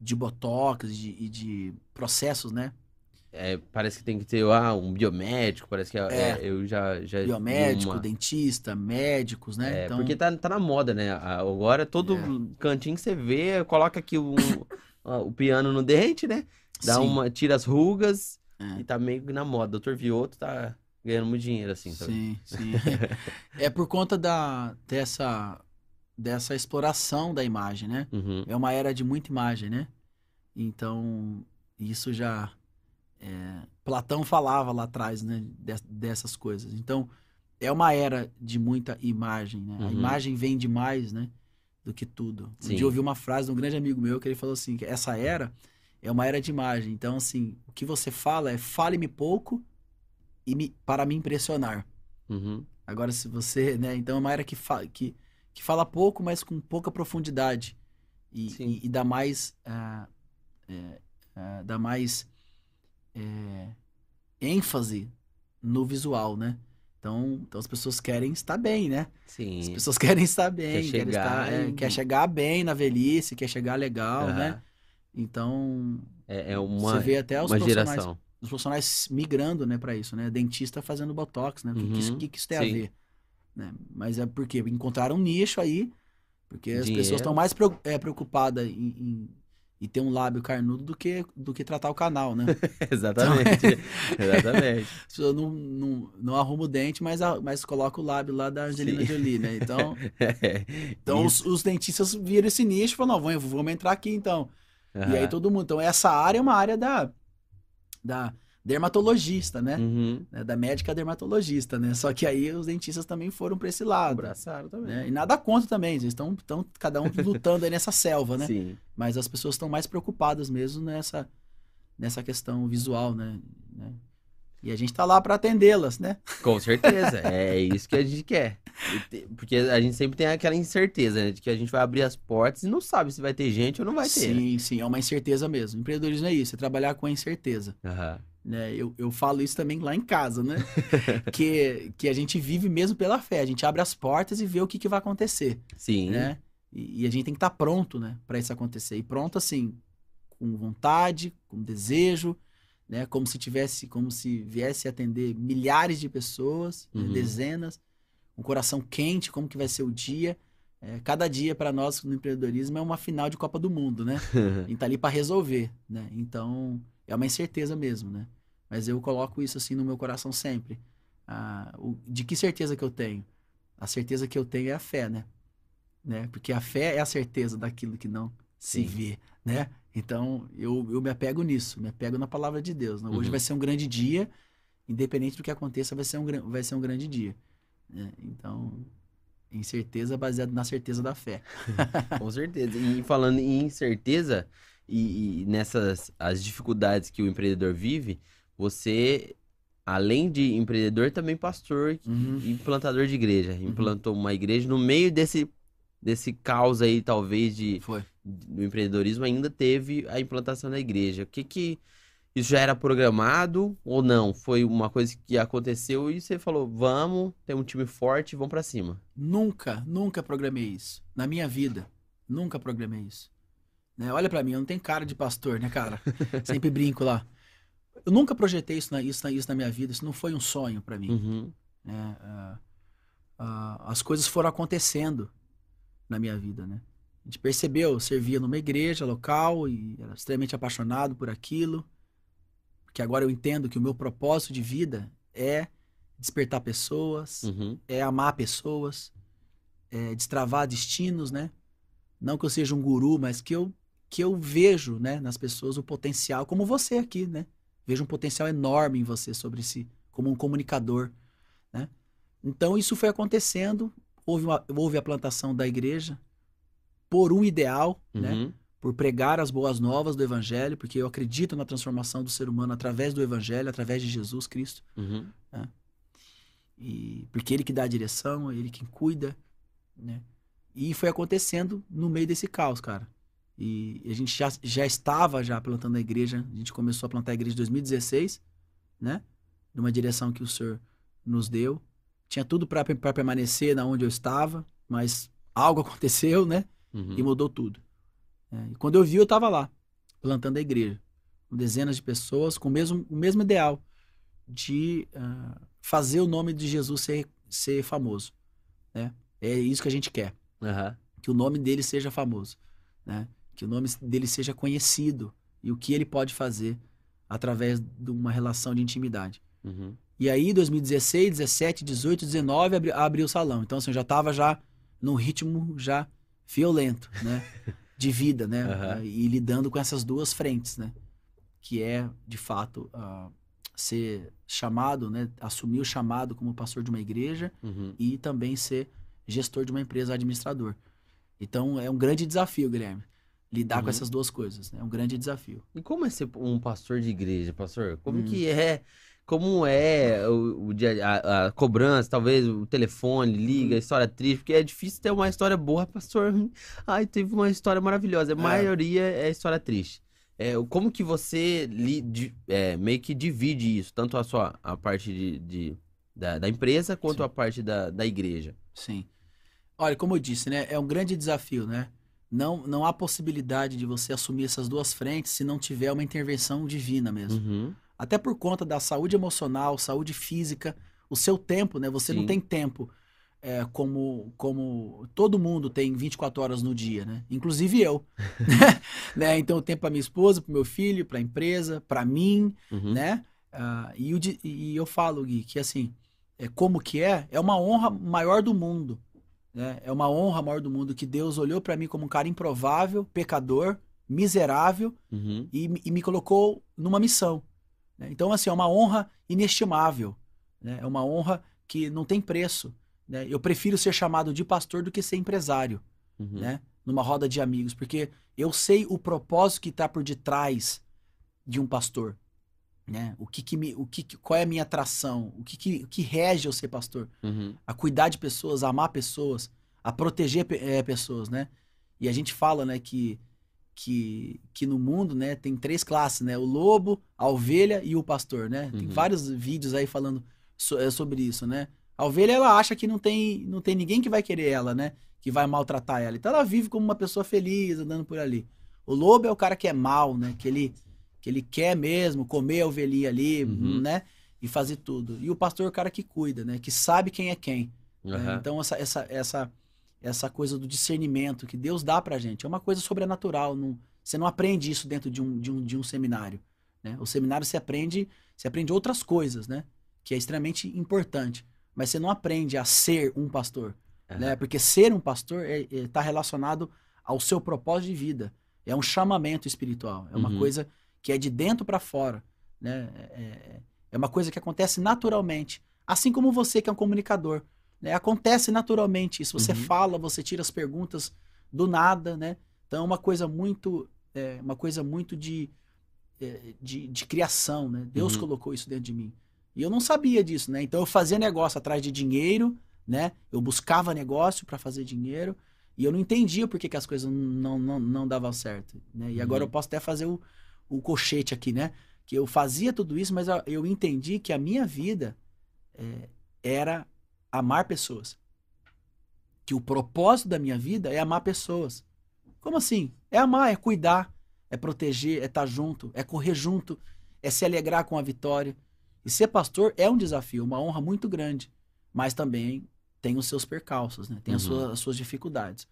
de botox de, e de processos, né? é, parece que tem que ter ah, um biomédico, parece que é, É. é, eu já, já Biomédico, uma- dentista, médicos, né? É, porque tá, tá na moda, né? Agora todo É. cantinho que você vê, coloca aqui ó, o piano no dente, né? Dá sim, uma, tira as rugas É. e tá meio que na moda. Doutor Vioto tá ganhando muito dinheiro, assim. sabe? Sim, sim. é por conta da, dessa, dessa exploração da imagem, né? Uhum. É uma era de muita imagem, né? Então, isso já. é, Platão falava lá atrás, né? de- dessas coisas. Então, é uma era de muita imagem, né? A Uhum. imagem vende mais, né? Do que tudo. Um dia eu ouvi uma frase de um grande amigo meu que ele falou assim: que essa era é uma era de imagem. Então, assim, o que você fala é fale-me pouco e me, para me impressionar. Uhum. Agora, se você, né? Então é uma era que, fa que, que fala pouco, mas com pouca profundidade. E, e, e dá mais. ah, é, ah, dá mais é, ênfase no visual, né? Então, então as pessoas querem estar bem, né? As Sim. pessoas querem estar bem, Quer querem estar, chegar é, quer chegar bem na velhice, quer chegar legal, Aham. né? Então, É, é uma, você vê até os uma geração. Os profissionais migrando, né, para isso, né? Dentista fazendo botox, né? O que, que isso, Uhum, que que isso tem a sim. ver? Né? Mas é porque encontraram um nicho aí, porque as Dinheiro. pessoas estão mais é, preocupadas em, em, em ter um lábio carnudo do que, do que tratar o canal, né? Exatamente. Exatamente. As pessoas não, não, não arrumam o dente, mas, a- mas coloca o lábio lá da Angelina Sim. Jolie, né? Então, É, então os, os dentistas viram esse nicho e falaram, não, vamos, vamos entrar aqui então. E aí todo mundo. Então, essa área é uma área da, da dermatologista, né? Uhum. né, da médica dermatologista, né? Só que aí os dentistas também foram para esse lado. Abraçaram também. Né? E nada contra também, eles estão tão, cada um lutando aí nessa selva, né? Sim. Mas as pessoas estão mais preocupadas mesmo nessa, nessa questão visual, né? né? E a gente tá lá para atendê-las, né? Com certeza, é isso que a gente quer. Porque a gente sempre tem aquela incerteza, né? De que a gente vai abrir as portas e não sabe se vai ter gente ou não vai ter. Né? Sim, né? sim, é uma incerteza mesmo. Empreendedorismo é isso, é trabalhar com a incerteza. Uhum. Né? Eu, eu falo isso também lá em casa, né? que, que a gente vive mesmo pela fé. A gente abre as portas e vê o que, que vai acontecer. Sim. Né? E, e a gente tem que estar tá pronto, né? Para isso acontecer. E pronto, assim, com vontade, com desejo, né? Como se tivesse, como se viesse atender milhares de pessoas, né? uhum. dezenas, um coração quente, como que vai ser o dia. É, cada dia para nós no empreendedorismo é uma final de Copa do Mundo, né? a gente tá ali para resolver, né? Então é uma incerteza mesmo, né? Mas eu coloco isso assim no meu coração sempre. Ah, o, de que certeza que eu tenho? A certeza que eu tenho é a fé, né? né? Porque a fé é a certeza daquilo que não Sim. se vê, né? Então, eu, eu me apego nisso, me apego na palavra de Deus. Né? Hoje uhum. vai ser um grande dia, independente do que aconteça, vai ser um, vai ser um grande dia. Né? Então, em certeza baseado na certeza da fé. Com certeza. E falando em incerteza e, e, nessas as dificuldades que o empreendedor vive, você, além de empreendedor, também pastor uhum. e implantador de igreja. Uhum. Implantou uhum. uma igreja no meio desse desse caos aí, talvez, de, Foi. do empreendedorismo, ainda teve a implantação da igreja. O que que... Isso já era programado ou não? Foi uma coisa que aconteceu e você falou, vamos, tem um time forte, vamos para cima. Nunca, nunca programei isso. Na minha vida, nunca programei isso. Né? Olha para mim, eu não tenho cara de pastor, né, cara? Sempre brinco lá. Eu nunca projetei isso na, isso, na, isso na minha vida, isso não foi um sonho para mim. Uhum. Né? Uh, uh, as coisas foram acontecendo na minha vida, né? A gente percebeu, servia numa igreja local e era extremamente apaixonado por aquilo. Porque agora eu entendo que o meu propósito de vida é despertar pessoas, uhum. é amar pessoas, é destravar destinos, né? Não que eu seja um guru, mas que eu que eu vejo, né, nas pessoas o potencial, como você aqui, né? Vejo um potencial enorme em você sobre si, como um comunicador, né? Então isso foi acontecendo houve, uma, houve a plantação da igreja por um ideal, né? uhum. né? Por pregar as boas novas do evangelho, porque eu acredito na transformação do ser humano através do evangelho, através de Jesus Cristo. Uhum. Né? E porque ele que dá a direção, ele quem cuida, né? E foi acontecendo no meio desse caos, cara. E a gente já, já estava já plantando a igreja, a gente começou a plantar a igreja em 2016, né? Numa direção que o Senhor nos deu. Tinha tudo para permanecer na onde eu estava, mas algo aconteceu, né? Uhum. E mudou tudo. É, e quando eu vi, eu estava lá, plantando a igreja. Com dezenas de pessoas, com o mesmo, o mesmo ideal de uh, fazer o nome de Jesus ser, ser famoso. Né? É isso que a gente quer. Uhum. Que o nome dele seja famoso. Né? Que o nome dele seja conhecido. E o que ele pode fazer através de uma relação de intimidade. Uhum. E aí, 2016, 17, 18, 19, abri, abri o salão. Então, assim, eu já estava já num ritmo já violento, né? De vida, né? Uhum. E lidando com essas duas frentes, né? Que é, de fato, uh, ser chamado, né? Assumir o chamado como pastor de uma igreja uhum. e também ser gestor de uma empresa, administrador. Então, é um grande desafio, Guilherme. Lidar uhum. com essas duas coisas, né? É um grande desafio. E como é ser um pastor de igreja, pastor? Como hum. que é como é o, o dia, a, a, cobrança, talvez o telefone, liga, a história triste, porque é difícil ter uma história boa, pastor. Ai, teve uma história maravilhosa. A é. maioria é história triste. É, como que você li, de, é, meio que divide isso, tanto a sua a parte de, de da, da, empresa quanto Sim. a parte da, da igreja? Sim. Olha, como eu disse, né, é um grande desafio, né? Não, não há possibilidade de você assumir essas duas frentes se não tiver uma intervenção divina mesmo. Uhum até por conta da saúde emocional, saúde física, o seu tempo, né? Você Sim. não tem tempo é, como, como todo mundo tem 24 horas no dia, né? Inclusive eu. né? Então eu tenho para minha esposa, para meu filho, para a empresa, para mim, uhum. né? Uh, e, eu, e eu falo, Gui, que assim, é, como que é? É uma honra maior do mundo. Né? É uma honra maior do mundo que Deus olhou para mim como um cara improvável, pecador, miserável uhum. e, e me colocou numa missão. Né? Então, assim, é uma honra inestimável. Né? É uma honra que não tem preço. Né? Eu prefiro ser chamado de pastor do que ser empresário, uhum. né? numa roda de amigos, porque eu sei o propósito que está por detrás de um pastor. Né? O que, que me, o que, qual é a minha atração? O que, que, o que rege eu ser pastor? Uhum. A cuidar de pessoas, a amar pessoas, a proteger é, pessoas, né? E a gente fala, né, que, que, que no mundo, né, tem três classes, né? O lobo, a ovelha e o pastor, né? Tem Uhum. vários vídeos aí falando so- é, sobre isso, né? A ovelha, ela acha que não tem, não tem ninguém que vai querer ela, né? Que vai maltratar ela. Então ela vive como uma pessoa feliz, andando por ali. O lobo é o cara que é mal, né? Que ele, que ele quer mesmo comer a ovelhinha ali, Uhum. né? E fazer tudo. E o pastor é o cara que cuida, né? Que sabe quem é quem. né? Aham. Então, essa, essa, essa, essa coisa do discernimento que Deus dá pra gente é uma coisa sobrenatural. Não, você não aprende isso dentro de um, de um, de um seminário. Né? O seminário você aprende, você aprende outras coisas, né? Que é extremamente importante. Mas você não aprende a ser um pastor. Aham. Né? Porque ser um pastor está relacionado ao seu propósito de vida. É um chamamento espiritual. É uma Uhum. coisa que é de dentro para fora. Né? É, é uma coisa que acontece naturalmente. Assim como você que é um comunicador. Né? Acontece naturalmente isso. Você Uhum. fala, você tira as perguntas do nada, né? Então é uma coisa muito, é, uma coisa muito de, é, de, de criação, né? Deus Uhum. colocou isso dentro de mim. E eu não sabia disso, né? Então eu fazia negócio atrás de dinheiro, né? Eu buscava negócio para fazer dinheiro e eu não entendia por que, que as coisas não, não, não davam certo, né? E agora Uhum. eu posso até fazer o, o colchete aqui, né? Que eu fazia tudo isso, mas eu, eu entendi que a minha vida é, era amar pessoas. Que o propósito da minha vida é amar pessoas. Como assim? É amar, é cuidar, é proteger, é estar junto, é correr junto, é se alegrar com a vitória. E ser pastor é um desafio, uma honra muito grande, mas também tem os seus percalços, né? tem as, Uhum. suas, as suas dificuldades.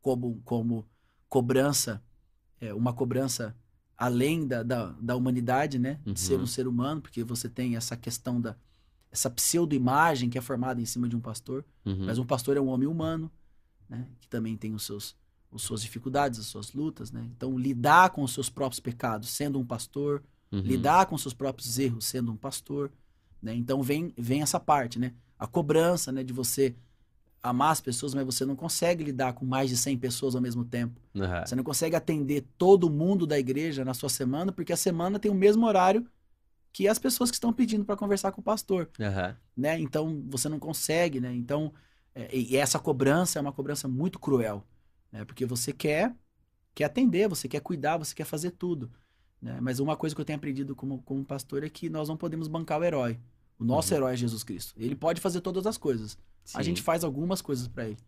Como, como cobrança, é, uma cobrança além da, da, da humanidade, né? De ser Uhum. um ser humano, porque você tem essa questão da essa pseudo-imagem que é formada em cima de um pastor. Uhum. Mas um pastor é um homem humano, né? Que também tem os seus, as suas dificuldades, as suas lutas, né? Então, lidar com os seus próprios pecados sendo um pastor, Uhum. lidar com os seus próprios erros sendo um pastor, né? Então, vem, vem essa parte, né? A cobrança, né? De você amar as pessoas, mas você não consegue lidar com mais de 100 pessoas ao mesmo tempo. Aham. Você não consegue atender todo mundo da igreja na sua semana, porque a semana tem o mesmo horário que as pessoas que estão pedindo para conversar com o pastor Aham. né? Então você não consegue, né? Então é, e essa cobrança é uma cobrança muito cruel, né? Porque você quer quer atender, você quer cuidar, você quer fazer tudo, né? Mas uma coisa que eu tenho aprendido como como pastor é que nós não podemos bancar o herói. O nosso Uhum. herói é Jesus Cristo. Ele pode fazer todas as coisas. A Sim. gente faz algumas coisas para ele.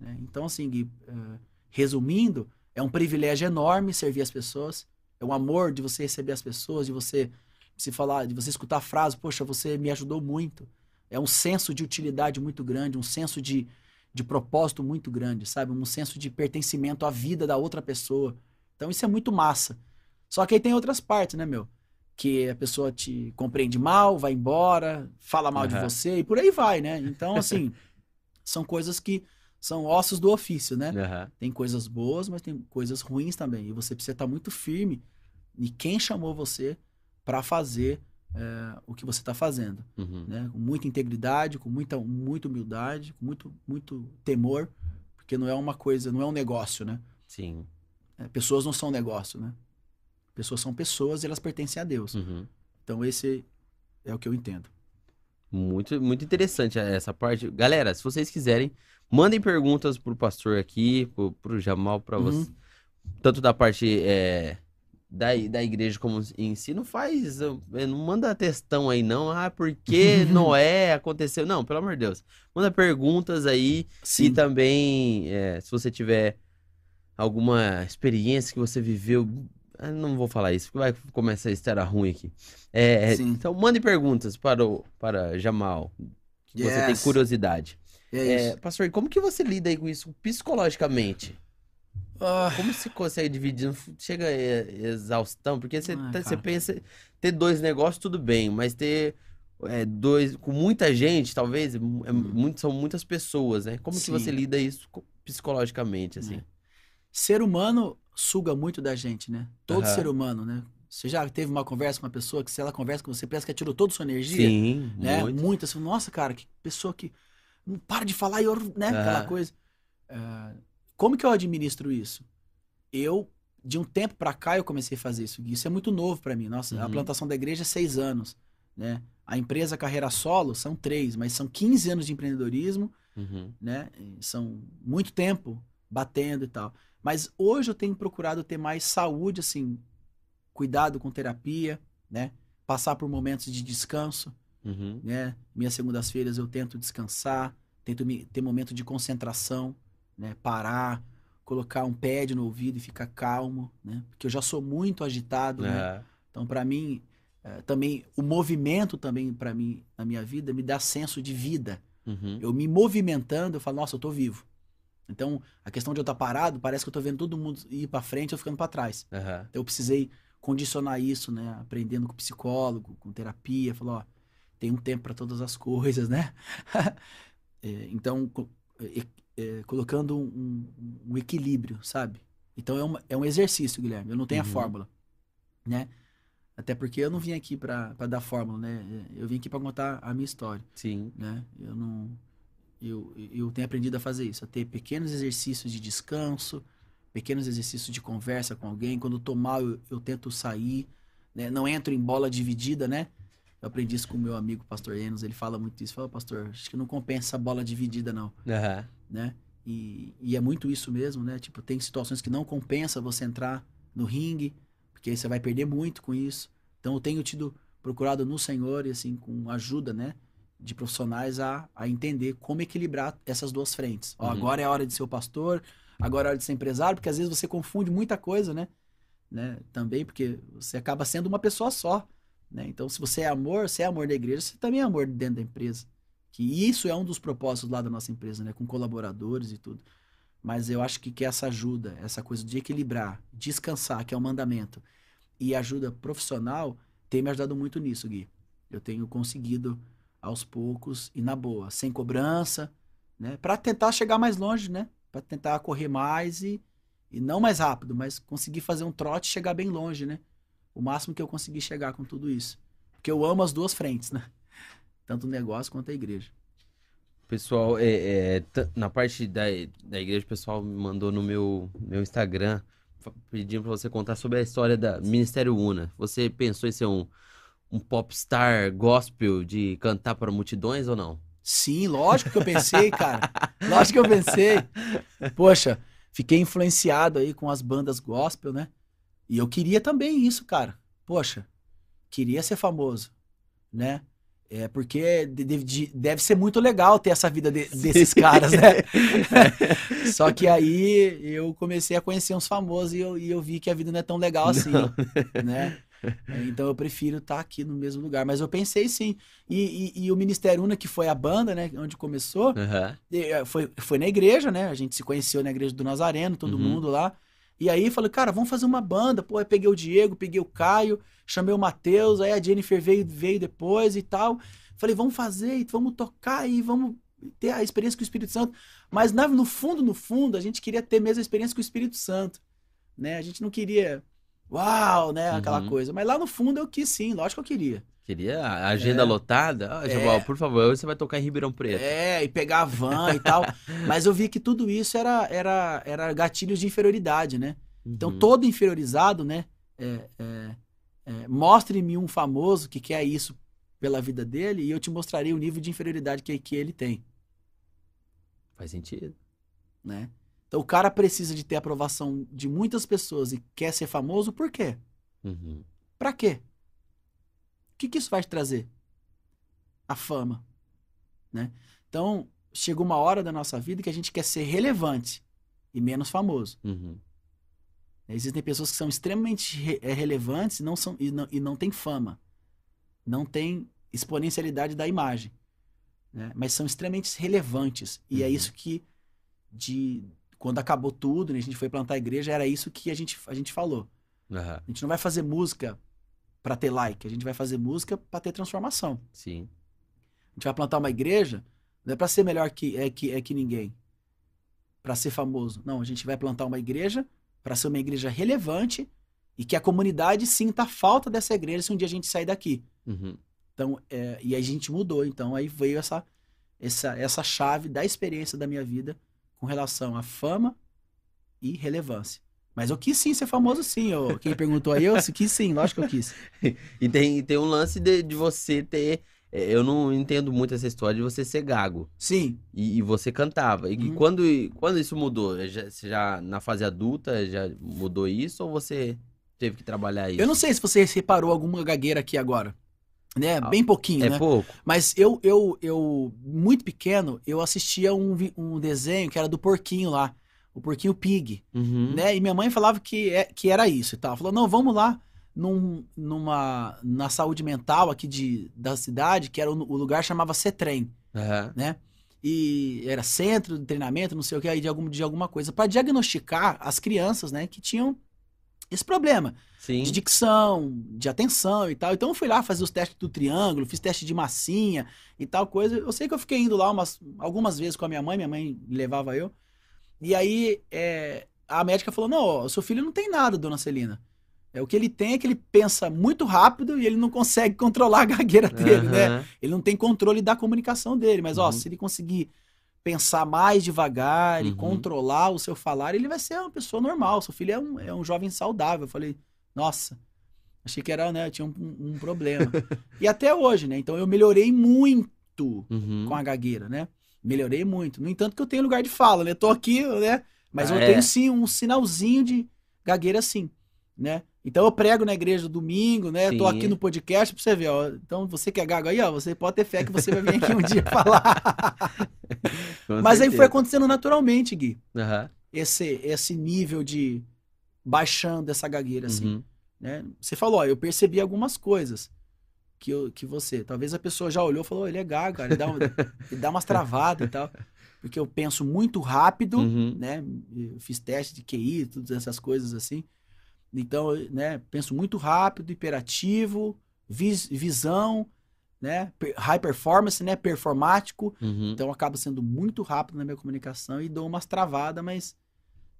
né? Então assim, Gui, eh, resumindo, é um privilégio enorme servir as pessoas. É um amor de você receber as pessoas, de você se falar, de você escutar a frase, poxa, você me ajudou muito. É um senso de utilidade muito grande, um senso de, de propósito muito grande, sabe? Um senso de pertencimento à vida da outra pessoa. Então isso é muito massa. Só que aí tem outras partes, né, meu? Que a pessoa te compreende mal, vai embora, fala mal de Aham. você e por aí vai, né? Então, assim, são coisas que são ossos do ofício, né? Aham. Tem coisas boas, mas tem coisas ruins também. E você precisa estar muito firme em quem chamou você para fazer é, o que você está fazendo, Uhum. né? Com muita integridade, com muita, muita humildade, com muito, muito temor, porque não é uma coisa, não é um negócio, né? Sim. É, pessoas não são negócio, né? Pessoas são pessoas e elas pertencem a Deus. Uhum. Então esse é o que eu entendo. Muito, muito interessante essa parte. Galera, se vocês quiserem, mandem perguntas pro pastor aqui, pro, pro Jamal, pra Uhum. você. Tanto da parte é, da, da igreja como em si. Não faz. Não manda textão aí, não. Ah, por que Noé aconteceu? Não, pelo amor de Deus. Manda perguntas aí. E também, é, se você tiver alguma experiência que você viveu. ah, Não vou falar isso, porque vai começar a história ruim aqui. É, Sim. então, mande perguntas para o para Jamal. Que você tem Yes. curiosidade. É É, isso. pastor, como que você lida aí com isso psicologicamente? Ah, Como você consegue dividir? Chega a exaustão? Porque você, Ah, tá- você pensa, ter dois negócios, tudo bem, mas ter é, dois, com muita gente, talvez, é é Hum. muito, são muitas pessoas, né? Como que Sim. você lida isso co- psicologicamente, assim? É. ser humano suga muito da gente, né? Todo Aham. ser humano, né? Você já teve uma conversa com uma pessoa que se ela conversa com você, parece que tirou toda a sua energia? Sim, né? muito. Muitas. Nossa, cara, que pessoa que não para de falar e eu, né? Aquela Aham. coisa. Ah, como que eu administro isso? Eu de um tempo para cá eu comecei a fazer isso. Isso é muito novo para mim. Nossa, uhum. a plantação da igreja é seis anos, né? A empresa Carreira Solo são três, mas são 15 anos de empreendedorismo, uhum. né? São muito tempo batendo e tal. Mas hoje eu tenho procurado ter mais saúde, assim, cuidado com terapia, né? Passar por momentos de descanso, uhum. né? Minhas segundas-feiras eu tento descansar, tento me, ter momento de concentração, né? Parar, colocar um pad no ouvido e ficar calmo, né? Porque eu já sou muito agitado, né? é. né? Então, para mim, é, também o movimento também para mim na minha vida me dá senso de vida. Uhum. Eu me movimentando, eu falo, nossa, eu tô vivo. Então, a questão de eu estar parado, parece que eu tô vendo todo mundo ir para frente, eu ficando para trás. Uhum. Então, eu precisei condicionar isso, né? Aprendendo com psicólogo, com terapia, falou, ó, tem um tempo para todas as coisas, né? é, então, é, colocando um, um, equilíbrio, sabe? Então é, uma, é um exercício, Guilherme. Eu não tenho uhum. a fórmula, né? Até porque eu não vim aqui para dar fórmula, né? Eu vim aqui para contar a minha história. Sim. Né? Eu não eu, eu tenho aprendido a fazer isso, a ter pequenos exercícios de descanso, pequenos exercícios de conversa com alguém. Quando eu tô mal, eu, eu tento sair, né? Não entro em bola dividida, né? Eu aprendi isso com o meu amigo, pastor Enos, ele fala muito isso. Fala, pastor, acho que não compensa a bola dividida, não. Uhum. Né? E, e, é muito isso mesmo, né? Tipo, tem situações que não compensa você entrar no ringue, porque aí você vai perder muito com isso. Então, eu tenho tido procurado no Senhor, e assim, com ajuda, né? De profissionais a, a entender como equilibrar essas duas frentes. Ó, uhum. agora é a hora de ser o pastor, agora é a hora de ser empresário, porque às vezes você confunde muita coisa, né? né? Também porque você acaba sendo uma pessoa só. Né? Então, se você é amor, você é amor da igreja, você também é amor dentro da empresa. Que isso é um dos propósitos lá da nossa empresa, né? Com colaboradores e tudo. Mas eu acho que, que essa ajuda, essa coisa de equilibrar, descansar, que é o um mandamento, e ajuda profissional, tem me ajudado muito nisso, Gui. Eu tenho conseguido aos poucos e na boa, sem cobrança, né? Para tentar chegar mais longe, né? Para tentar correr mais e, e não mais rápido, mas conseguir fazer um trote e chegar bem longe, né? o máximo que eu consegui chegar com tudo isso. Porque eu amo as duas frentes, né? Tanto o negócio quanto a igreja. Pessoal, é, é, na parte da, da igreja, o pessoal me mandou no meu, meu Instagram pedindo para você contar sobre a história da Ministério Una. Você pensou em ser um, um popstar gospel de cantar para multidões ou não? Sim, lógico que eu pensei, cara. lógico que eu pensei. Poxa, fiquei influenciado aí com as bandas gospel, né? E eu queria também isso, cara. Poxa, queria ser famoso, né? É porque deve, deve ser muito legal ter essa vida de, desses caras, né? Só que aí eu comecei a conhecer uns famosos e eu, e eu vi que a vida não é tão legal assim, não. né? Então eu prefiro estar tá aqui no mesmo lugar. Mas eu pensei sim. E, e, e o Ministério Una, que foi a banda, né? Onde começou, uhum. foi, foi na igreja, né? A gente se conheceu na igreja do Nazareno, todo uhum. mundo lá. E aí falei, cara, vamos fazer uma banda. Pô, aí peguei o Diego, peguei o Caio, chamei o Matheus, aí a Jennifer veio, veio depois e tal. Falei, vamos fazer, vamos tocar aí, vamos ter a experiência com o Espírito Santo. Mas no fundo, no fundo, a gente queria ter mesmo a experiência com o Espírito Santo. Né? A gente não queria, uau, né? Aquela uhum. coisa. Mas lá no fundo eu quis sim, lógico que eu queria. Queria a agenda é. lotada? Ah, é. por favor, você vai tocar em Ribeirão Preto. É, e pegar a van e tal. Mas eu vi que tudo isso era, era, era gatilhos de inferioridade, né? Então, uhum. Então, todo inferiorizado, né? É, é, é, Mostre-me um famoso que quer isso pela vida dele e eu te mostrarei o nível de inferioridade que, que ele tem. Faz sentido. Né? Então, o cara precisa de ter aprovação de muitas pessoas e quer ser famoso, por quê? Uhum. Pra quê? O que, que isso vai te trazer? A fama, né? Então, chega uma hora da nossa vida que a gente quer ser relevante e menos famoso. Uhum. Existem pessoas que são extremamente re é, relevantes e não, são, e, não, e não têm fama. Não tem exponencialidade da imagem. Né? Mas são extremamente relevantes. E é uhum. é isso que, de, quando acabou tudo, né, a gente foi plantar a igreja, era isso que a gente, a gente falou. Uhum. A gente não vai fazer música para ter like. A gente vai fazer música para ter transformação. Sim. A gente vai plantar uma igreja, não é para ser melhor que é que é que ninguém, para ser famoso. Não, a gente vai plantar uma igreja para ser uma igreja relevante e que a comunidade sinta a falta dessa igreja se um dia a gente sair daqui. Uhum. Então, é, e aí a gente mudou. Então, aí veio essa, essa, essa chave da experiência da minha vida com relação à fama e relevância. Mas eu quis sim ser famoso sim. Eu, quem perguntou aí, eu quis sim, lógico que eu quis. e tem, tem um lance de, de você ter. é, Eu não entendo muito essa história de você ser gago. Sim. E, e você cantava. E, Uhum. quando, quando isso mudou? Já, você já na fase adulta já mudou isso ou você teve que trabalhar isso? Eu não sei se você reparou alguma gagueira aqui agora. Né? Ah, Bem pouquinho, É né? pouco? Mas eu, eu, eu, muito pequeno, eu assistia um, um desenho que era do porquinho lá. O porquinho Pig. Uhum. né? E minha mãe falava que, é, que era isso e tal. Falou, não, vamos lá num, numa, na saúde mental aqui de, da cidade, que era o, o lugar chamava Cetrem, Aham. né? E era centro de treinamento, não sei o que, aí de, algum, de alguma coisa, para diagnosticar as crianças, né, que tinham esse problema Sim. de dicção, de atenção e tal. Então eu fui lá fazer os testes do triângulo, fiz teste de massinha e tal coisa. Eu sei que eu fiquei indo lá umas, algumas vezes com a minha mãe, minha mãe levava eu. E aí é, a médica falou: Não, ó, seu filho não tem nada, dona Celina. É, o que ele tem é que ele pensa muito rápido e ele não consegue controlar a gagueira dele, né? Aham. Ele não tem controle da comunicação dele. Mas, ó, Uhum. se ele conseguir pensar mais devagar e Uhum. controlar o seu falar, ele vai ser uma pessoa normal. Seu filho é um, é um jovem saudável. Eu falei, nossa, achei que era, né? Tinha um, um- um problema. e até hoje, né? Então eu melhorei muito Uhum. com a gagueira, né? Melhorei muito. No entanto, que eu tenho lugar de fala, né? Tô aqui, né? Mas Ah, eu é. tenho sim um sinalzinho de gagueira, sim, né? Então eu prego na igreja domingo, né? Tô Sim. aqui no podcast pra você ver, ó. Então você que é gago aí, ó, você pode ter fé que você vai vir aqui um dia falar. Mas aí foi certeza. acontecendo naturalmente, Gui. Aham. Esse, esse nível de baixando essa gagueira, assim, Uhum. né? Você falou, ó, eu percebi algumas coisas que, eu, que você. Talvez a pessoa já olhou e falou, ele é gago, cara, ele dá, um- ele dá umas travadas e tal. Porque eu penso muito rápido, Uhum. né? Eu fiz teste de QI, todas essas coisas assim. Então, né, penso muito rápido, hiperativo, vis- visão, né? High performance, né? Performático. Uhum. Então eu acabo sendo muito rápido na minha comunicação e dou umas travadas, mas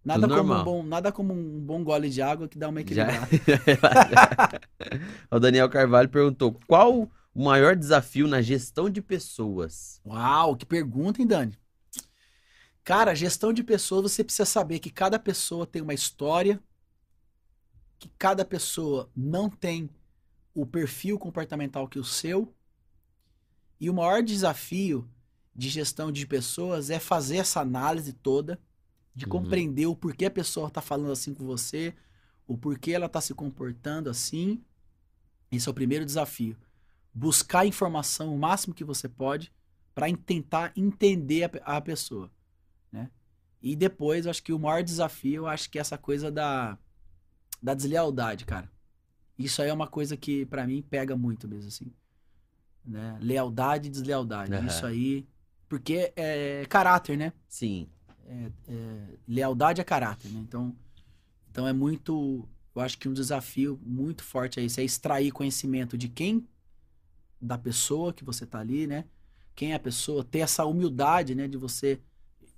nada Tudo como, um bom, nada como um bom gole de água que dá uma equilibrada. o Daniel Carvalho perguntou: qual o maior desafio na gestão de pessoas? Uau, que pergunta, hein, Dani? Cara, gestão de pessoas, você precisa saber que cada pessoa tem uma história, que cada pessoa não tem o perfil comportamental que o seu. E o maior desafio de gestão de pessoas é fazer essa análise toda, de Uhum. compreender o porquê a pessoa está falando assim com você, o porquê ela está se comportando assim. Esse é o primeiro desafio. Buscar informação o máximo que você pode para tentar entender a, a pessoa, né? E depois, acho que o maior desafio, eu acho que é essa coisa da, da deslealdade, cara. Isso aí é uma coisa que para mim pega muito mesmo, assim. Né? Lealdade e deslealdade. Aham. Isso aí. Porque é caráter, né? Sim. É, é, lealdade é caráter, né? Então, então é muito. Eu acho que um desafio muito forte é isso, é extrair conhecimento de quem, da pessoa que você tá ali, né? Quem é a pessoa, ter essa humildade, né? De você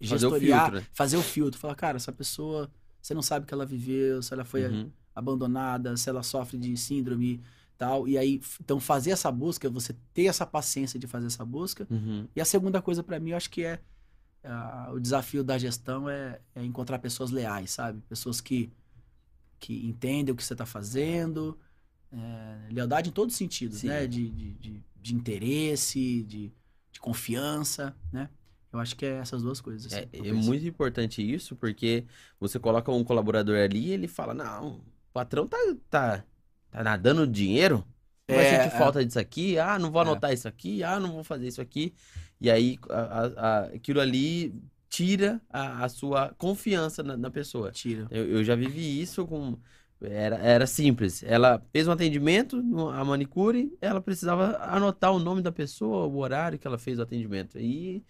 Fazer o gestoriar, filtro, né? fazer o filtro. Falar, cara, essa pessoa, você não sabe o que ela viveu, se ela foi Uhum. abandonada, se ela sofre de síndrome tal. E aí, então fazer essa busca, você ter essa paciência de fazer essa busca. Uhum. E a segunda coisa pra mim, eu acho que é o desafio da gestão é, é encontrar pessoas leais, sabe? Pessoas que, que entendem o que você está fazendo. é, lealdade em todos os sentidos, Sim. né? De, de, de, de interesse, de, de confiança, né? Eu acho que é essas duas coisas. assim, É, é muito importante isso, porque você coloca um colaborador ali e ele fala: Não, o patrão tá, tá, tá nadando dinheiro. Vai É, sentir é. falta disso aqui, ah, não vou É. anotar isso aqui, ah, não vou fazer isso aqui. E aí a- a- aquilo ali tira a, a sua confiança na, na pessoa. Tira. Eu, eu já vivi isso com. Era, era simples. Ela fez um atendimento, a manicure, ela precisava anotar o nome da pessoa, o horário que ela fez o atendimento. E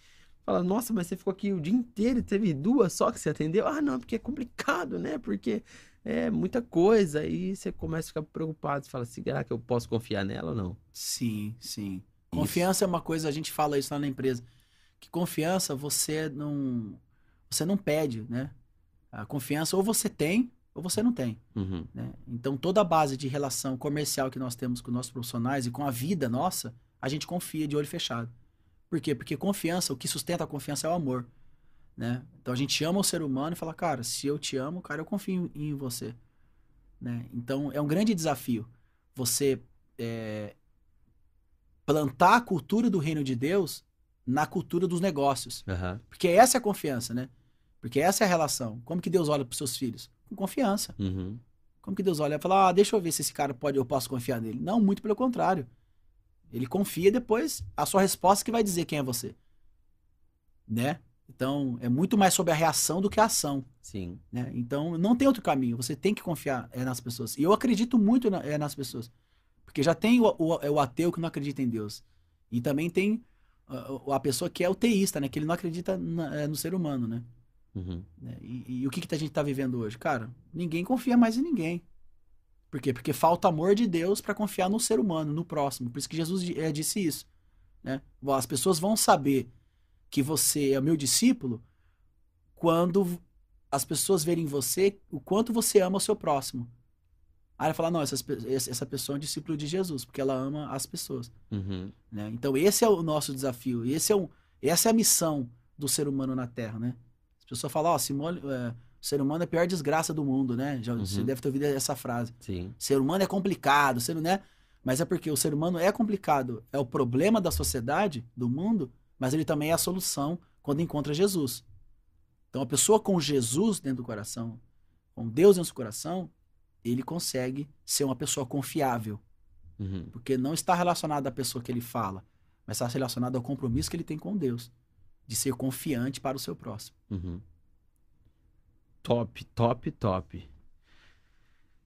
fala, nossa, mas você ficou aqui o dia inteiro e teve duas só que você atendeu? Ah, não, porque é complicado, né? Porque é muita coisa. Aí você começa a ficar preocupado. Você fala, será que eu posso confiar nela ou não? Sim, sim. Confiança é uma coisa, a gente fala isso lá na empresa. Que confiança você não. Você não pede, né? A confiança ou você tem ou você não tem. Uhum. né? Então toda a base de relação comercial que nós temos com nossos profissionais e com a vida nossa, a gente confia de olho fechado. Por quê? Porque confiança, o que sustenta a confiança é o amor. né? Então a gente ama o ser humano e fala, cara, se eu te amo, cara, eu confio em, em você, né? Então é um grande desafio você é, plantar a cultura do reino de Deus na cultura dos negócios, Aham. porque essa é a confiança, né? Porque essa é a relação. Como que Deus olha para seus filhos? Com confiança. Uhum. Como que Deus olha e fala, ah, deixa eu ver se esse cara pode, eu posso confiar nele. Não, muito pelo contrário. Ele confia depois a sua resposta que vai dizer quem é você. Né? Então, é muito mais sobre a reação do que a ação. Sim. Né? Então, não tem outro caminho. Você tem que confiar é, nas pessoas. E eu acredito muito na- é, nas pessoas. Porque já tem o, o- é o ateu que não acredita em Deus. E também tem a, a pessoa que é o teísta, né? Que ele não acredita na- é, no ser humano, né? Uhum. né? E, e o que, que a gente tá vivendo hoje? Cara, ninguém confia mais em ninguém. Por quê? Porque falta amor de Deus para confiar no ser humano, no próximo. Por isso que Jesus eh, disse isso. Né? As pessoas vão saber que você é meu discípulo quando as pessoas verem em você o quanto você ama o seu próximo. Aí ela fala, não, essa essa pessoa é um discípulo de Jesus, porque ela ama as pessoas. Uhum. né? Então esse é o nosso desafio, esse é um, essa é a missão do ser humano na Terra, né? As pessoas falam, ó, Simone, é, o ser humano é a pior desgraça do mundo, né? Já, Você Uhum. deve ter ouvido essa frase. Sim. Ser humano é complicado, ser, né? Mas é porque o ser humano é complicado, é o problema da sociedade, do mundo, mas ele também é a solução quando encontra Jesus. Então a pessoa com Jesus dentro do coração, com Deus dentro do coração, ele consegue ser uma pessoa confiável. Uhum. Porque não está relacionado à pessoa que ele fala, mas está relacionado ao compromisso que ele tem com Deus. De ser confiante para o seu próximo. Uhum. Top, top, top.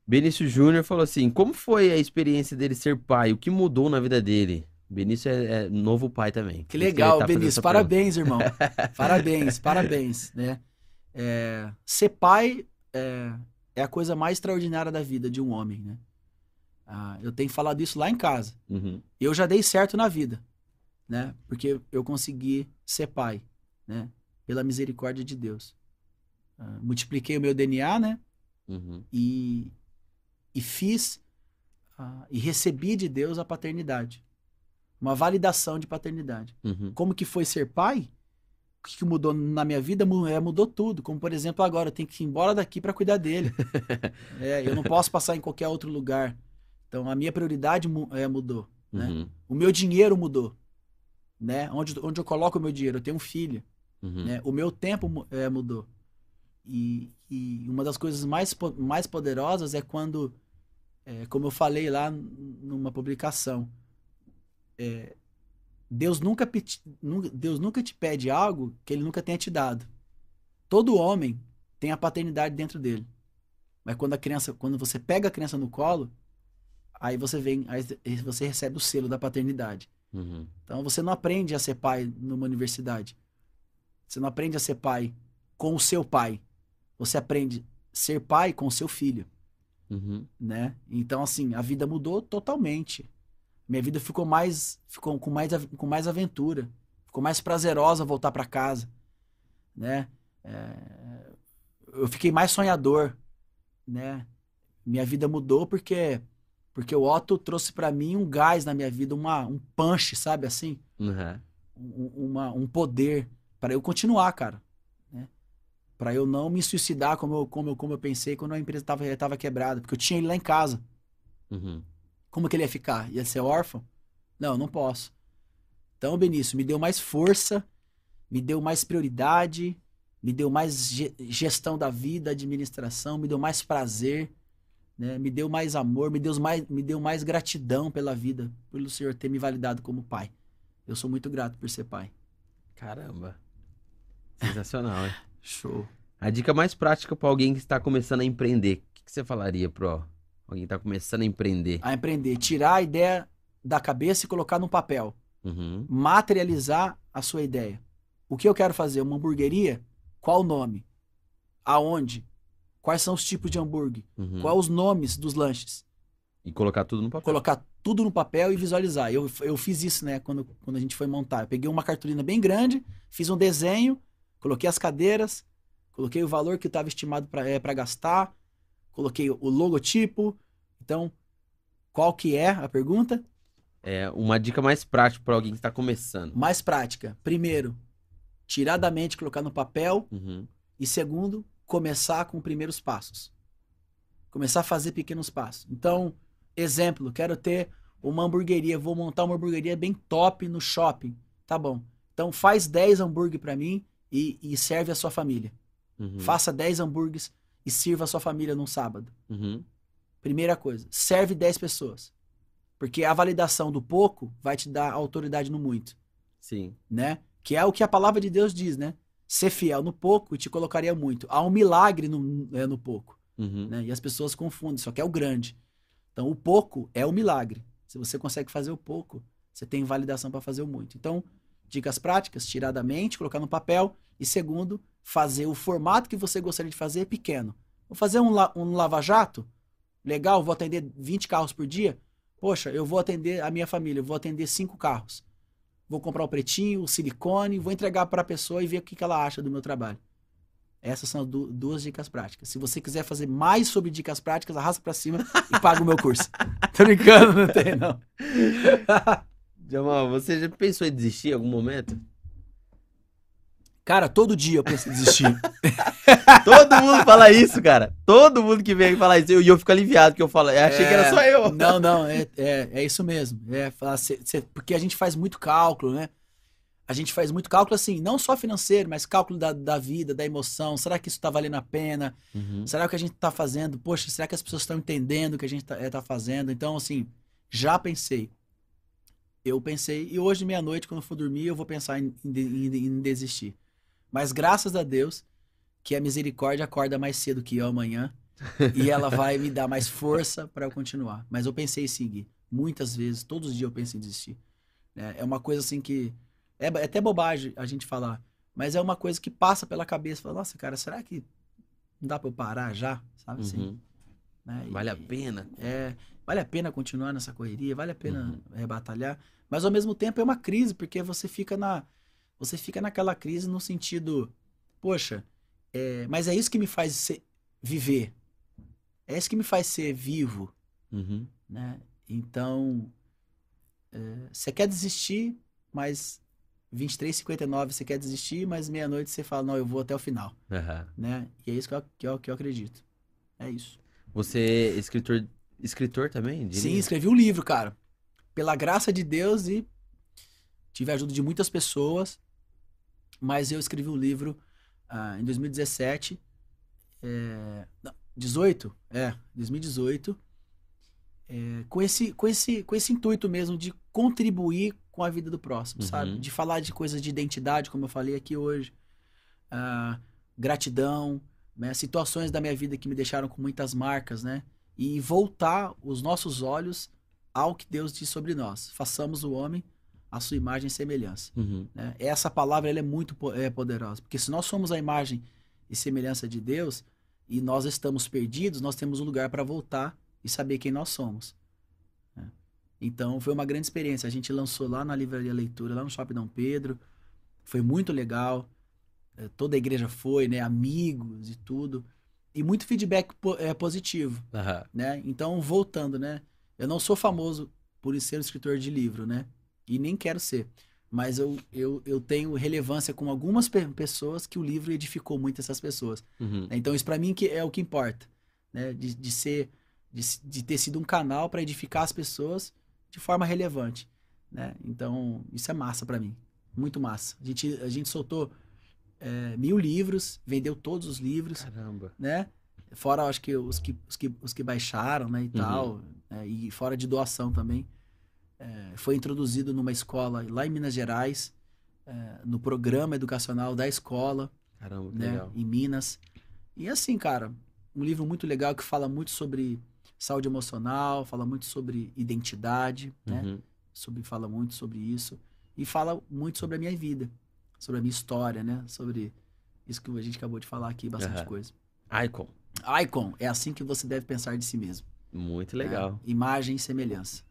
Benício Júnior falou assim: como foi a experiência dele ser pai? O que mudou na vida dele? Benício é, é novo pai também. Que legal, tá Benício. Parabéns, irmão. parabéns, parabéns. Né? É, ser pai é, é a coisa mais extraordinária da vida de um homem. Né? Ah, eu tenho falado isso lá em casa. Uhum. Eu já dei certo na vida, né? Porque eu consegui ser pai, né? Pela misericórdia de Deus. Ah, multipliquei o meu DNA, né? Uhum. e, e fiz ah, e recebi de Deus a paternidade. Uma validação de paternidade. Uhum. Como que foi ser pai? O que mudou na minha vida? É, Mudou tudo. Como, por exemplo, agora eu tenho que ir embora daqui para cuidar dele. É, eu não posso passar em qualquer outro lugar. Então, a minha prioridade é, mudou. né? Uhum. O meu dinheiro mudou. Né? Onde, onde eu coloco o meu dinheiro? Eu tenho um filho Uhum. né? O meu tempo é, mudou. E, e uma das coisas mais, mais poderosas é quando, é, como eu falei lá numa publicação, é, Deus, nunca, Deus nunca te pede algo que ele nunca tenha te dado. Todo homem tem a paternidade dentro dele. Mas quando a criança, quando você pega a criança no colo, aí você vem, aí você recebe o selo da paternidade. Uhum. Então você não aprende a ser pai numa universidade. Você não aprende a ser pai com o seu pai. Você aprende a ser pai com o seu filho, Uhum. né? Então assim, a vida mudou totalmente. Minha vida ficou mais ficou com mais com mais aventura, ficou mais prazerosa voltar para casa, né? É, eu fiquei mais sonhador, né? Minha vida mudou porque porque o Otto trouxe para mim um gás na minha vida, uma, um punch, sabe assim? Uhum. um, uma- um poder para eu continuar, cara. Né? Para eu não me suicidar como eu, como eu, como eu pensei quando a empresa estava tava quebrada, porque eu tinha ele lá em casa. Uhum. Como que ele ia ficar? Ia ser órfão? Não, não posso. Então, Benício, me deu mais força, me deu mais prioridade, me deu mais ge- gestão da vida, administração, me deu mais prazer, né? me deu mais amor, me deu mais, me deu mais gratidão pela vida, pelo Senhor ter me validado como pai. Eu sou muito grato por ser pai. Caramba. Sensacional, hein? Show. A dica mais prática para alguém que está começando a empreender. O que, que você falaria pro alguém está começando a empreender? A empreender, tirar a ideia da cabeça e colocar no papel. Uhum. Materializar a sua ideia. O que eu quero fazer? Uma hamburgueria? Qual o nome? Aonde? Quais são os tipos de hambúrguer? Uhum. Quais os nomes dos lanches? E colocar tudo no papel. Colocar tudo no papel e visualizar. Eu, eu fiz isso, né, quando, quando a gente foi montar. Eu peguei uma cartolina bem grande, fiz um desenho, coloquei as cadeiras, coloquei o valor que estava estimado para gastar, coloquei o logotipo. Então, qual que é a pergunta? É uma dica mais prática para alguém que está começando. Mais prática. Primeiro, tirar da mente, colocar no papel. Uhum. E segundo, começar com primeiros passos. Começar a fazer pequenos passos. Então, exemplo, quero ter uma hamburgueria, vou montar uma hamburgueria bem top no shopping. Tá bom. Então faz 10 hambúrguer para mim e, e, serve a sua família. Uhum. Faça 10 hambúrgueres e sirva a sua família num sábado. Uhum. Primeira coisa, serve 10 pessoas. Porque a validação do pouco vai te dar autoridade no muito. Sim. Né? Que é o que a palavra de Deus diz, né? Ser fiel no pouco e te colocaria muito. Há um milagre no, é, no pouco. Uhum. Né? E as pessoas confundem, só que é o grande. Então, o pouco é o milagre. Se você consegue fazer o pouco, você tem validação para fazer o muito. Então, dicas práticas, tirar da mente, colocar no papel. E segundo, fazer o formato que você gostaria de fazer pequeno. Vou fazer um, um lava-jato? Legal, vou atender 20 carros por dia? Poxa, eu vou atender a minha família, eu vou atender cinco carros. Vou comprar o pretinho, o silicone, vou entregar para a pessoa e ver o que, que ela acha do meu trabalho. Essas são duas dicas práticas. Se você quiser fazer mais sobre dicas práticas, arrasta para cima e paga o meu curso. Tô brincando, não tem não. Jamal, você já pensou em desistir em algum momento? Cara, todo dia eu penso em desistir. todo mundo fala isso, cara. Todo mundo que vem fala isso. E eu, eu, fico aliviado que eu falo. Eu achei é, que era só eu. Não, não, é, é, é isso mesmo. É, cê, cê, porque a gente faz muito cálculo, né? A gente faz muito cálculo assim, não só financeiro, mas cálculo da, da vida, da emoção. Será que isso está valendo a pena? Uhum. Será que a gente está fazendo? Poxa, será que as pessoas estão entendendo o que a gente está é, tá fazendo? Então, assim, já pensei eu pensei, e hoje, meia-noite, quando eu for dormir, eu vou pensar em, em, em, desistir. Mas graças a Deus, que a misericórdia acorda mais cedo que eu amanhã, e ela vai me dar mais força para eu continuar. Mas eu pensei em seguir. Muitas vezes, todos os dias eu penso em desistir. É, é uma coisa assim que. É, é, até bobagem a gente falar, mas é uma coisa que passa pela cabeça. Fala, Nossa, cara, será que não dá para eu parar já? Sabe assim? Uhum. Né? Vale a pena. É, vale a pena continuar nessa correria, vale a pena uhum. batalhar, mas ao mesmo tempo é uma crise, porque você fica na você fica naquela crise no sentido, poxa, é, mas é isso que me faz ser, viver, é isso que me faz ser vivo, uhum. né? Então, é, você quer desistir, mas 23h59 você quer desistir, mas meia-noite você fala, não, eu vou até o final, uhum. né? E é isso que eu, que eu, que eu acredito, é isso. Você é escritor, escritor também? Diria? Sim, escrevi um livro, cara. Pela graça de Deus e tive a ajuda de muitas pessoas. Mas eu escrevi um livro ah, em 2017. É, não, 18? É, 2018. É, com, esse, com, esse, com esse intuito mesmo de contribuir com a vida do próximo, uhum. sabe? De falar de coisas de identidade, como eu falei aqui hoje. Ah, gratidão, né? situações da minha vida que me deixaram com muitas marcas, né? E voltar os nossos olhos ao que Deus diz sobre nós. Façamos o homem a sua imagem e semelhança. Uhum. Né? Essa palavra ela é muito é, poderosa, porque se nós somos a imagem e semelhança de Deus e nós estamos perdidos, nós temos um lugar para voltar e saber quem nós somos. Né? Então foi uma grande experiência. A gente lançou lá na livraria Leitura, lá no Shopping Dom Pedro. Foi muito legal. É, toda a igreja foi, né? Amigos e tudo. E muito feedback é, positivo, uhum. né? Então, voltando, né? Eu não sou famoso por ser um escritor de livro, né? E nem quero ser. Mas eu, eu, eu tenho relevância com algumas pessoas que o livro edificou muito essas pessoas. Uhum. Então, isso para mim que é o que importa, né? De, de ser... De, de ter sido um canal para edificar as pessoas de forma relevante, né? Então, isso é massa para mim. Muito massa. A gente, a gente soltou é, mil livros, vendeu todos os livros. Caramba. Né? Fora, acho que os que, os que, os que baixaram, né, e uhum. tal. É, e fora de doação também. É, foi introduzido numa escola lá em Minas Gerais, é, no programa educacional da escola. Caramba, né, legal. Em Minas. E assim, cara, um livro muito legal que fala muito sobre saúde emocional, fala muito sobre identidade, né? uhum. Sobre, fala muito sobre isso. E fala muito sobre a minha vida sobre a minha história, né? Sobre isso que a gente acabou de falar aqui, bastante uhum. coisa. Icon. Icon, é assim que você deve pensar de si mesmo. Muito legal. É, imagem e semelhança.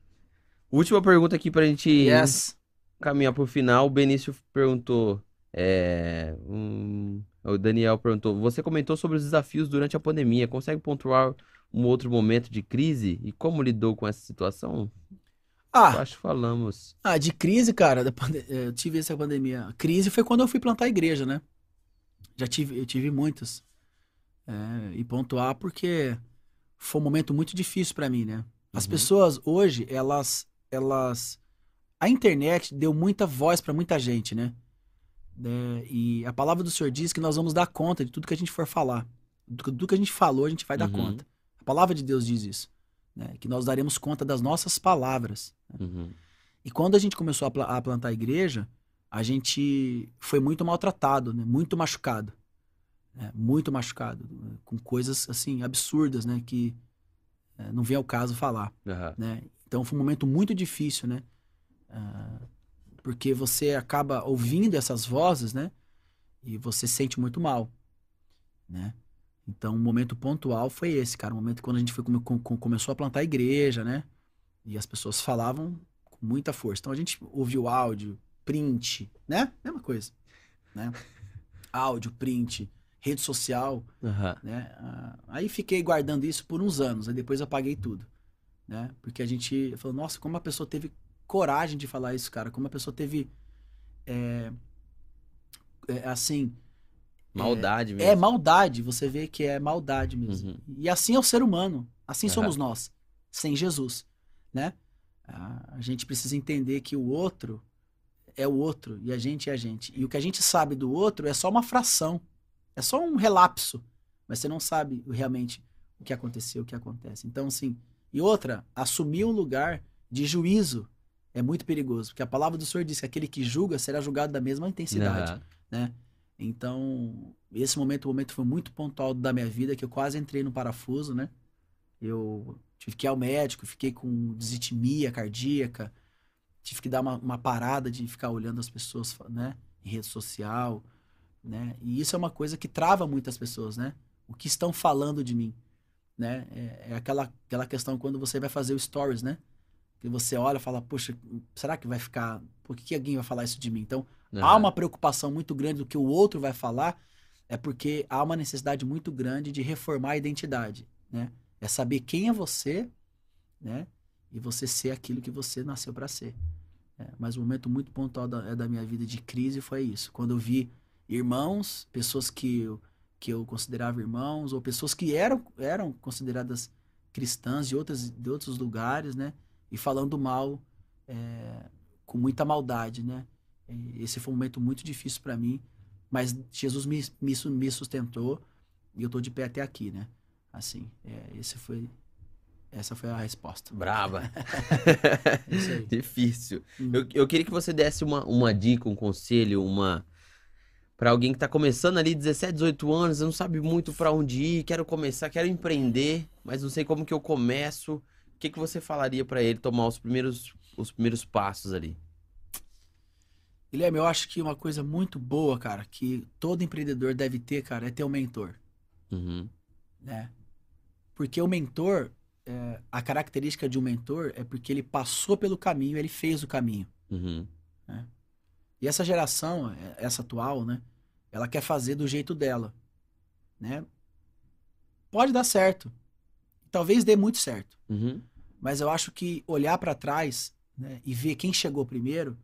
Última pergunta aqui pra gente yes. caminhar pro final. O Benício perguntou. É, um, o Daniel perguntou: Você comentou sobre os desafios durante a pandemia. Consegue pontuar um outro momento de crise e como lidou com essa situação? Ah, acho que falamos. Ah, de crise, cara, é, eu tive essa pandemia. A crise foi quando eu fui plantar a igreja, né? Já tive, eu tive muitas. É, e pontuar porque foi um momento muito difícil para mim, né? As uhum. pessoas hoje, elas, elas, a internet deu muita voz para muita gente, né? É, e a palavra do Senhor diz que nós vamos dar conta de tudo que a gente for falar. Tudo que a gente falou, a gente vai dar uhum. conta. A palavra de Deus diz isso. Né? Que nós daremos conta das nossas palavras. Né? Uhum. E quando a gente começou a, pl a, plantar a igreja, a gente foi muito maltratado, né? muito machucado. Né? Muito machucado. Com coisas, assim, absurdas, né? Que é, não vem ao caso falar. Uhum. Né? Então foi um momento muito difícil, né? Uh, porque você acaba ouvindo essas vozes, né? E você sente muito mal, né? Então, um momento pontual foi esse, cara. Um momento quando a gente foi, come, começou a plantar a igreja, né? E as pessoas falavam com muita força. Então, a gente ouviu áudio, print, né? Mesma coisa, né? áudio, print, rede social, uhum. né? Ah, aí fiquei guardando isso por uns anos, aí depois apaguei tudo, né? Porque a gente falou, nossa, como a pessoa teve coragem de falar isso, cara. Como a pessoa teve. É, é, assim. Maldade é, mesmo. É maldade, você vê que é maldade mesmo. Uhum. E assim é o ser humano. Assim uhum. somos nós, sem Jesus, né? A gente precisa entender que o outro é o outro e a gente é a gente. E o que a gente sabe do outro é só uma fração, é só um relapso, mas você não sabe realmente o que aconteceu, o que acontece. Então, assim, e outra, assumir um lugar de juízo é muito perigoso, porque a palavra do Senhor diz que aquele que julga será julgado da mesma intensidade, uhum. né? Então, esse momento, o momento foi muito pontual da minha vida, que eu quase entrei no parafuso, né? Eu tive que ir ao médico, fiquei com desitimia cardíaca, tive que dar uma, uma parada de ficar olhando as pessoas, né? Em rede social, né? E isso é uma coisa que trava muitas pessoas, né? O que estão falando de mim, né? É, é aquela, aquela questão quando você vai fazer o stories, né? que você olha e fala, poxa, será que vai ficar. Por que, que alguém vai falar isso de mim? Então, uhum. há uma preocupação muito grande do que o outro vai falar, é porque há uma necessidade muito grande de reformar a identidade, né? É saber quem é você, né? E você ser aquilo que você nasceu para ser. É, mas um momento muito pontual da, é da minha vida de crise foi isso. Quando eu vi irmãos, pessoas que eu, que eu considerava irmãos, ou pessoas que eram, eram consideradas cristãs de, outras, de outros lugares, né? e falando mal é, com muita maldade, né? Esse foi um momento muito difícil para mim, mas Jesus me, me, me, sustentou e eu tô de pé até aqui, né? Assim, é, esse foi essa foi a resposta. Brava. Difícil. Uhum. Eu, eu queria que você desse uma, uma dica, um conselho, uma para alguém que tá começando ali 17, 18 anos, não sabe muito para onde ir, quero começar, quero empreender, mas não sei como que eu começo que, que você falaria para ele tomar os primeiros, os primeiros passos ali? Guilherme, eu acho que uma coisa muito boa, cara, que todo empreendedor deve ter, cara, é ter um mentor. Uhum. Né? Porque o mentor, é, a característica de um mentor é porque ele passou pelo caminho, ele fez o caminho. Uhum. Né? E essa geração, é, essa atual, né? Ela quer fazer do jeito dela. Né? Pode dar certo. Talvez dê muito certo. Uhum. Mas eu acho que olhar para trás né, e ver quem chegou primeiro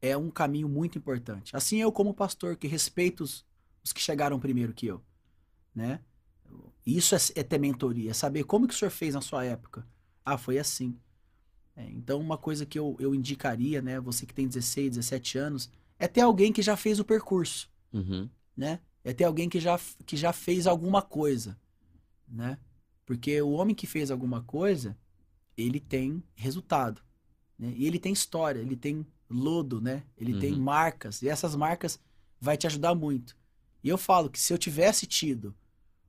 é um caminho muito importante. Assim eu como pastor que respeito os, os que chegaram primeiro que eu, né? Isso é, é, ter mentoria, é saber como que o senhor fez na sua época. Ah, foi assim. É, então uma coisa que eu, eu indicaria, né, você que tem 16, 17 anos, é ter alguém que já fez o percurso, uhum. né? É ter alguém que já, que já fez alguma coisa, né? Porque o homem que fez alguma coisa, ele tem resultado. Né? E ele tem história, ele tem lodo, né? Ele uhum. tem marcas. E essas marcas vai te ajudar muito. E eu falo que se eu tivesse tido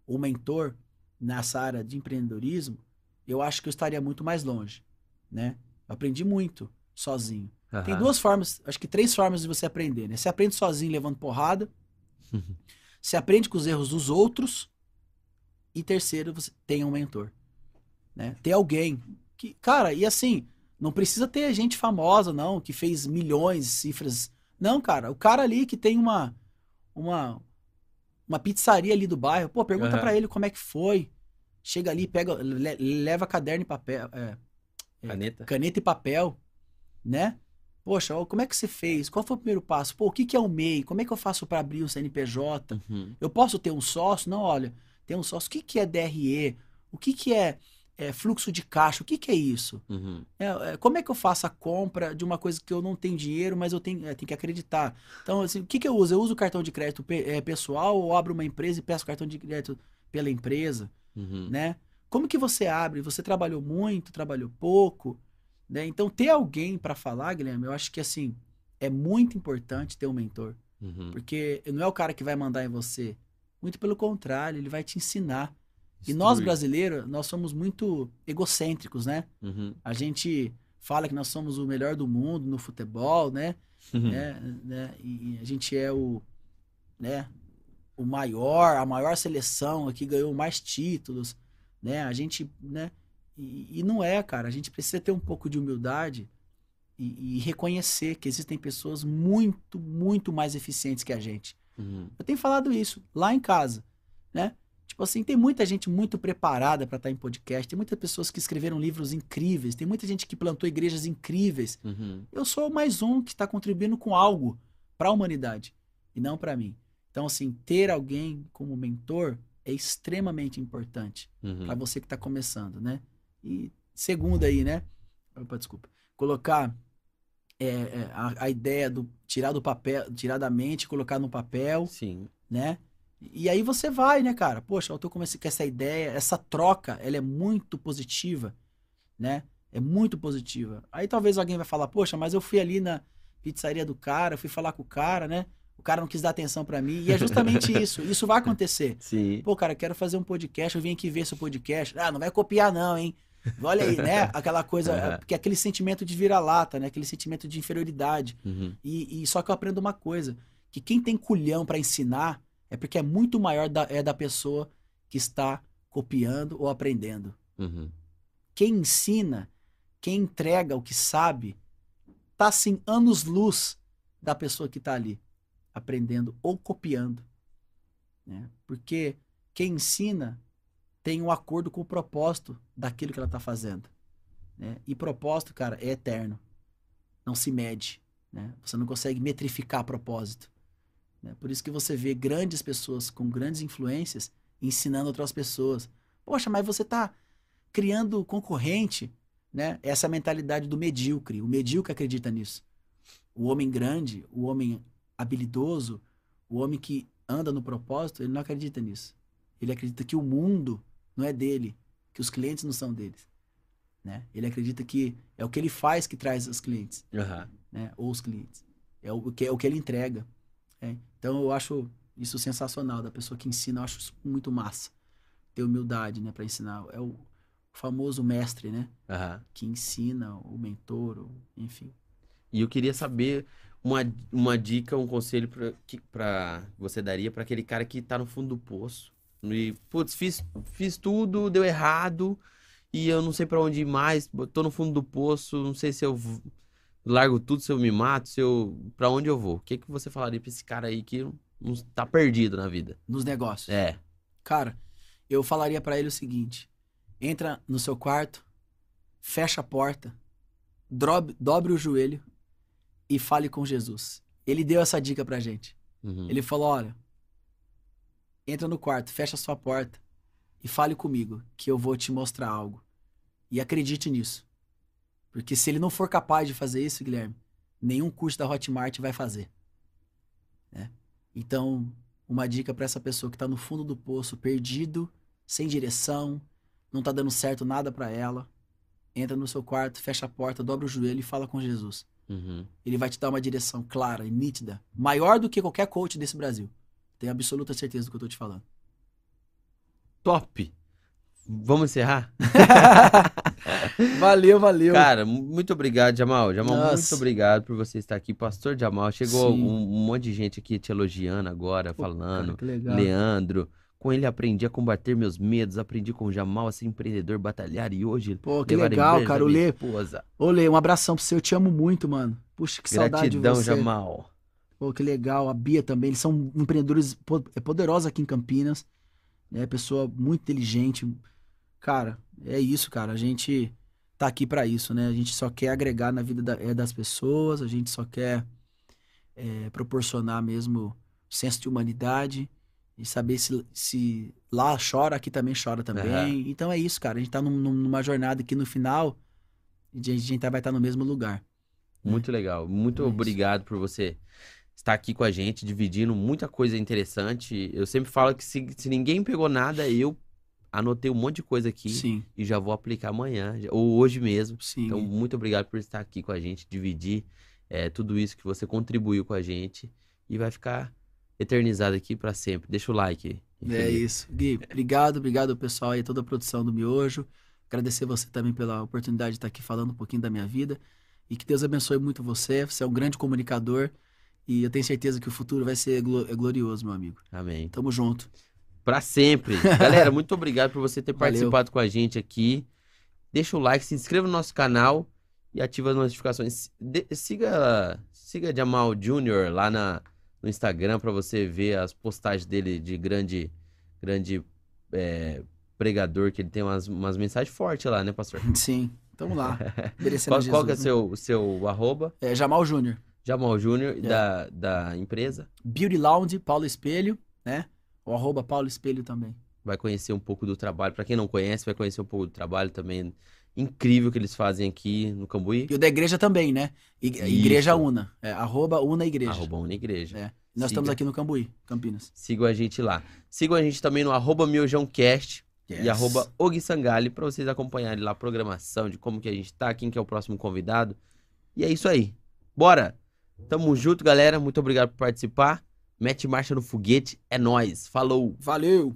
um mentor nessa área de empreendedorismo, eu acho que eu estaria muito mais longe, né? Eu aprendi muito sozinho. Uhum. Tem duas formas, acho que três formas de você aprender, né? Você aprende sozinho levando porrada, uhum. você aprende com os erros dos outros e terceiro, você tem um mentor, né? Ter alguém que, cara, e assim, não precisa ter gente famosa, não, que fez milhões de cifras. Não, cara, o cara ali que tem uma uma uma pizzaria ali do bairro, pô, pergunta uhum. para ele como é que foi. Chega ali, pega, le, leva caderno e papel, é, é, caneta. caneta e papel né? Poxa, como é que você fez? Qual foi o primeiro passo? Pô, o que, que é o MEI? Como é que eu faço para abrir um CNPJ? Uhum. Eu posso ter um sócio? Não, olha, ter um sócio. O que, que é DRE? O que, que é, é fluxo de caixa? O que, que é isso? Uhum. É, é, como é que eu faço a compra de uma coisa que eu não tenho dinheiro, mas eu tenho, é, tenho que acreditar? Então, assim, o que, que eu uso? Eu uso o cartão de crédito é, pessoal ou abro uma empresa e peço cartão de crédito pela empresa? Uhum. Né? Como que você abre? Você trabalhou muito, trabalhou pouco? Né? Então, ter alguém para falar, Guilherme, eu acho que assim, é muito importante ter um mentor. Uhum. Porque não é o cara que vai mandar em você. Muito pelo contrário, ele vai te ensinar. Destruir. E nós brasileiros, nós somos muito egocêntricos, né? Uhum. A gente fala que nós somos o melhor do mundo no futebol, né? Uhum. né? né? E a gente é o, né? o maior, a maior seleção aqui, ganhou mais títulos, né? A gente, né? E, e, não é, cara. A gente precisa ter um pouco de humildade e, e reconhecer que existem pessoas muito, muito mais eficientes que a gente. Uhum. Eu tenho falado isso lá em casa, né? Tipo assim, tem muita gente muito preparada para estar tá em podcast, tem muitas pessoas que escreveram livros incríveis, tem muita gente que plantou igrejas incríveis. Uhum. Eu sou mais um que está contribuindo com algo para a humanidade e não para mim. Então, assim, ter alguém como mentor é extremamente importante uhum. para você que está começando, né? E segundo aí, né? Opa, desculpa. Colocar é, é, a, a, ideia do tirar do papel, tirar da mente, colocar no papel. Sim. Né? E aí você vai, né, cara? Poxa, eu tô começando com essa ideia, essa troca, ela é muito positiva, né? É muito positiva. Aí talvez alguém vai falar, poxa, mas eu fui ali na pizzaria do cara, fui falar com o cara, né? O cara não quis dar atenção para mim. E é justamente isso. Isso vai acontecer. Sim. Pô, cara, quero fazer um podcast, eu vim aqui ver seu podcast. Ah, não vai copiar não, hein? Olha aí, né? Aquela coisa, porque aquele sentimento de vira-lata, né? Aquele sentimento de inferioridade. Uhum. E, e, só que eu aprendo uma coisa, que quem tem culhão para ensinar é porque é muito maior da, é da pessoa que está copiando ou aprendendo. Uhum. Quem ensina, quem entrega o que sabe, tá assim anos luz da pessoa que está ali aprendendo ou copiando, né? Porque quem ensina tem um acordo com o propósito daquilo que ela está fazendo. Né? E propósito, cara, é eterno. Não se mede. Né? Você não consegue metrificar propósito. Né? Por isso que você vê grandes pessoas com grandes influências ensinando outras pessoas. Poxa, mas você está criando concorrente. Né? Essa é mentalidade do medíocre. O medíocre acredita nisso. O homem grande, o homem habilidoso, o homem que anda no propósito, ele não acredita nisso. Ele acredita que o mundo não é dele, que os clientes não são deles. Né? Ele acredita que é o que ele faz que traz os clientes, uhum. né? ou os clientes. É o que, é o que ele entrega. É. Então eu acho isso sensacional, da pessoa que ensina, eu acho isso muito massa. Ter humildade né, para ensinar. É o famoso mestre, né? Uhum. Que ensina, o mentor, ou, enfim. E eu queria saber uma, uma dica, um conselho para você daria para aquele cara que está no fundo do poço e, putz, fiz, fiz tudo, deu errado. E eu não sei para onde ir mais. Tô no fundo do poço. Não sei se eu largo tudo, se eu me mato, se eu. Pra onde eu vou? O que, que você falaria pra esse cara aí que não tá perdido na vida? Nos negócios. É. Cara, eu falaria para ele o seguinte: entra no seu quarto, fecha a porta, dobre, dobre o joelho e fale com Jesus. Ele deu essa dica pra gente. Uhum. Ele falou: olha, entra no quarto, fecha a sua porta e fale comigo, que eu vou te mostrar algo. E acredite nisso. Porque se ele não for capaz de fazer isso, Guilherme, nenhum curso da Hotmart vai fazer. Né? Então, uma dica para essa pessoa que está no fundo do poço, perdido, sem direção, não está dando certo nada para ela, entra no seu quarto, fecha a porta, dobra o joelho e fala com Jesus. Uhum. Ele vai te dar uma direção clara e nítida, maior do que qualquer coach desse Brasil. Tenho absoluta certeza do que eu tô te falando. Top! Vamos encerrar? valeu, valeu. Cara, muito obrigado, Jamal. Jamal, Nossa. muito obrigado por você estar aqui. Pastor Jamal, chegou um, um, monte de gente aqui te elogiando agora, Pô, falando. Cara, Leandro. Com ele aprendi a combater meus medos, aprendi com o Jamal a ser empreendedor, batalhar e hoje. Pô, que legal, cara. O Lê. Ô, Lê, um abração pro você. Eu te amo muito, mano. Puxa, que Gratidão, saudade de você. Gratidão, Jamal. Pô, que legal. A Bia também, eles são empreendedores é poderosos aqui em Campinas. Né? Pessoa muito inteligente. Cara, é isso, cara. A gente tá aqui para isso, né? A gente só quer agregar na vida da, é, das pessoas, a gente só quer é, proporcionar mesmo senso de humanidade e saber se, se lá chora, aqui também chora também. Uhum. Então é isso, cara. A gente tá num, numa jornada que no final a gente vai estar no mesmo lugar. Muito né? legal. Muito é obrigado por você estar aqui com a gente, dividindo muita coisa interessante. Eu sempre falo que se, se ninguém pegou nada, eu anotei um monte de coisa aqui Sim. e já vou aplicar amanhã, ou hoje mesmo. Sim. Então, muito obrigado por estar aqui com a gente, dividir é, tudo isso que você contribuiu com a gente e vai ficar eternizado aqui para sempre. Deixa o like. É isso. Gui, obrigado, obrigado pessoal aí, toda a produção do Miojo. Agradecer você também pela oportunidade de estar aqui falando um pouquinho da minha vida. E que Deus abençoe muito você. Você é um grande comunicador. E eu tenho certeza que o futuro vai ser glorioso, meu amigo. Amém. Tamo junto para sempre. Galera, muito obrigado por você ter participado com a gente aqui. Deixa o like, se inscreva no nosso canal e ativa as notificações. De, siga, siga Jamal Jr. lá na, no Instagram para você ver as postagens dele de grande, grande é, pregador, que ele tem umas, umas mensagens fortes lá, né, pastor? Sim, tamo lá. qual, qual que é o né? seu, seu arroba? É Jamal Júnior. Jamal Júnior, é. da, da empresa? Beauty Lounge, Paulo Espelho, né? O arroba Paulo Espelho também. Vai conhecer um pouco do trabalho. Para quem não conhece, vai conhecer um pouco do trabalho também incrível que eles fazem aqui no Cambuí. E o da igreja também, né? igreja Una. É, arroba Una Igreja. Arroba Una Igreja. É. Nós Siga. estamos aqui no Cambuí, Campinas. Sigam a gente lá. Sigam a gente também no arroba miojãocast yes. e arroba Sangali para vocês acompanharem lá a programação de como que a gente tá, quem que é o próximo convidado. E é isso aí. Bora! Tamo junto, galera. Muito obrigado por participar. Mete marcha no foguete, é nós. Falou. Valeu.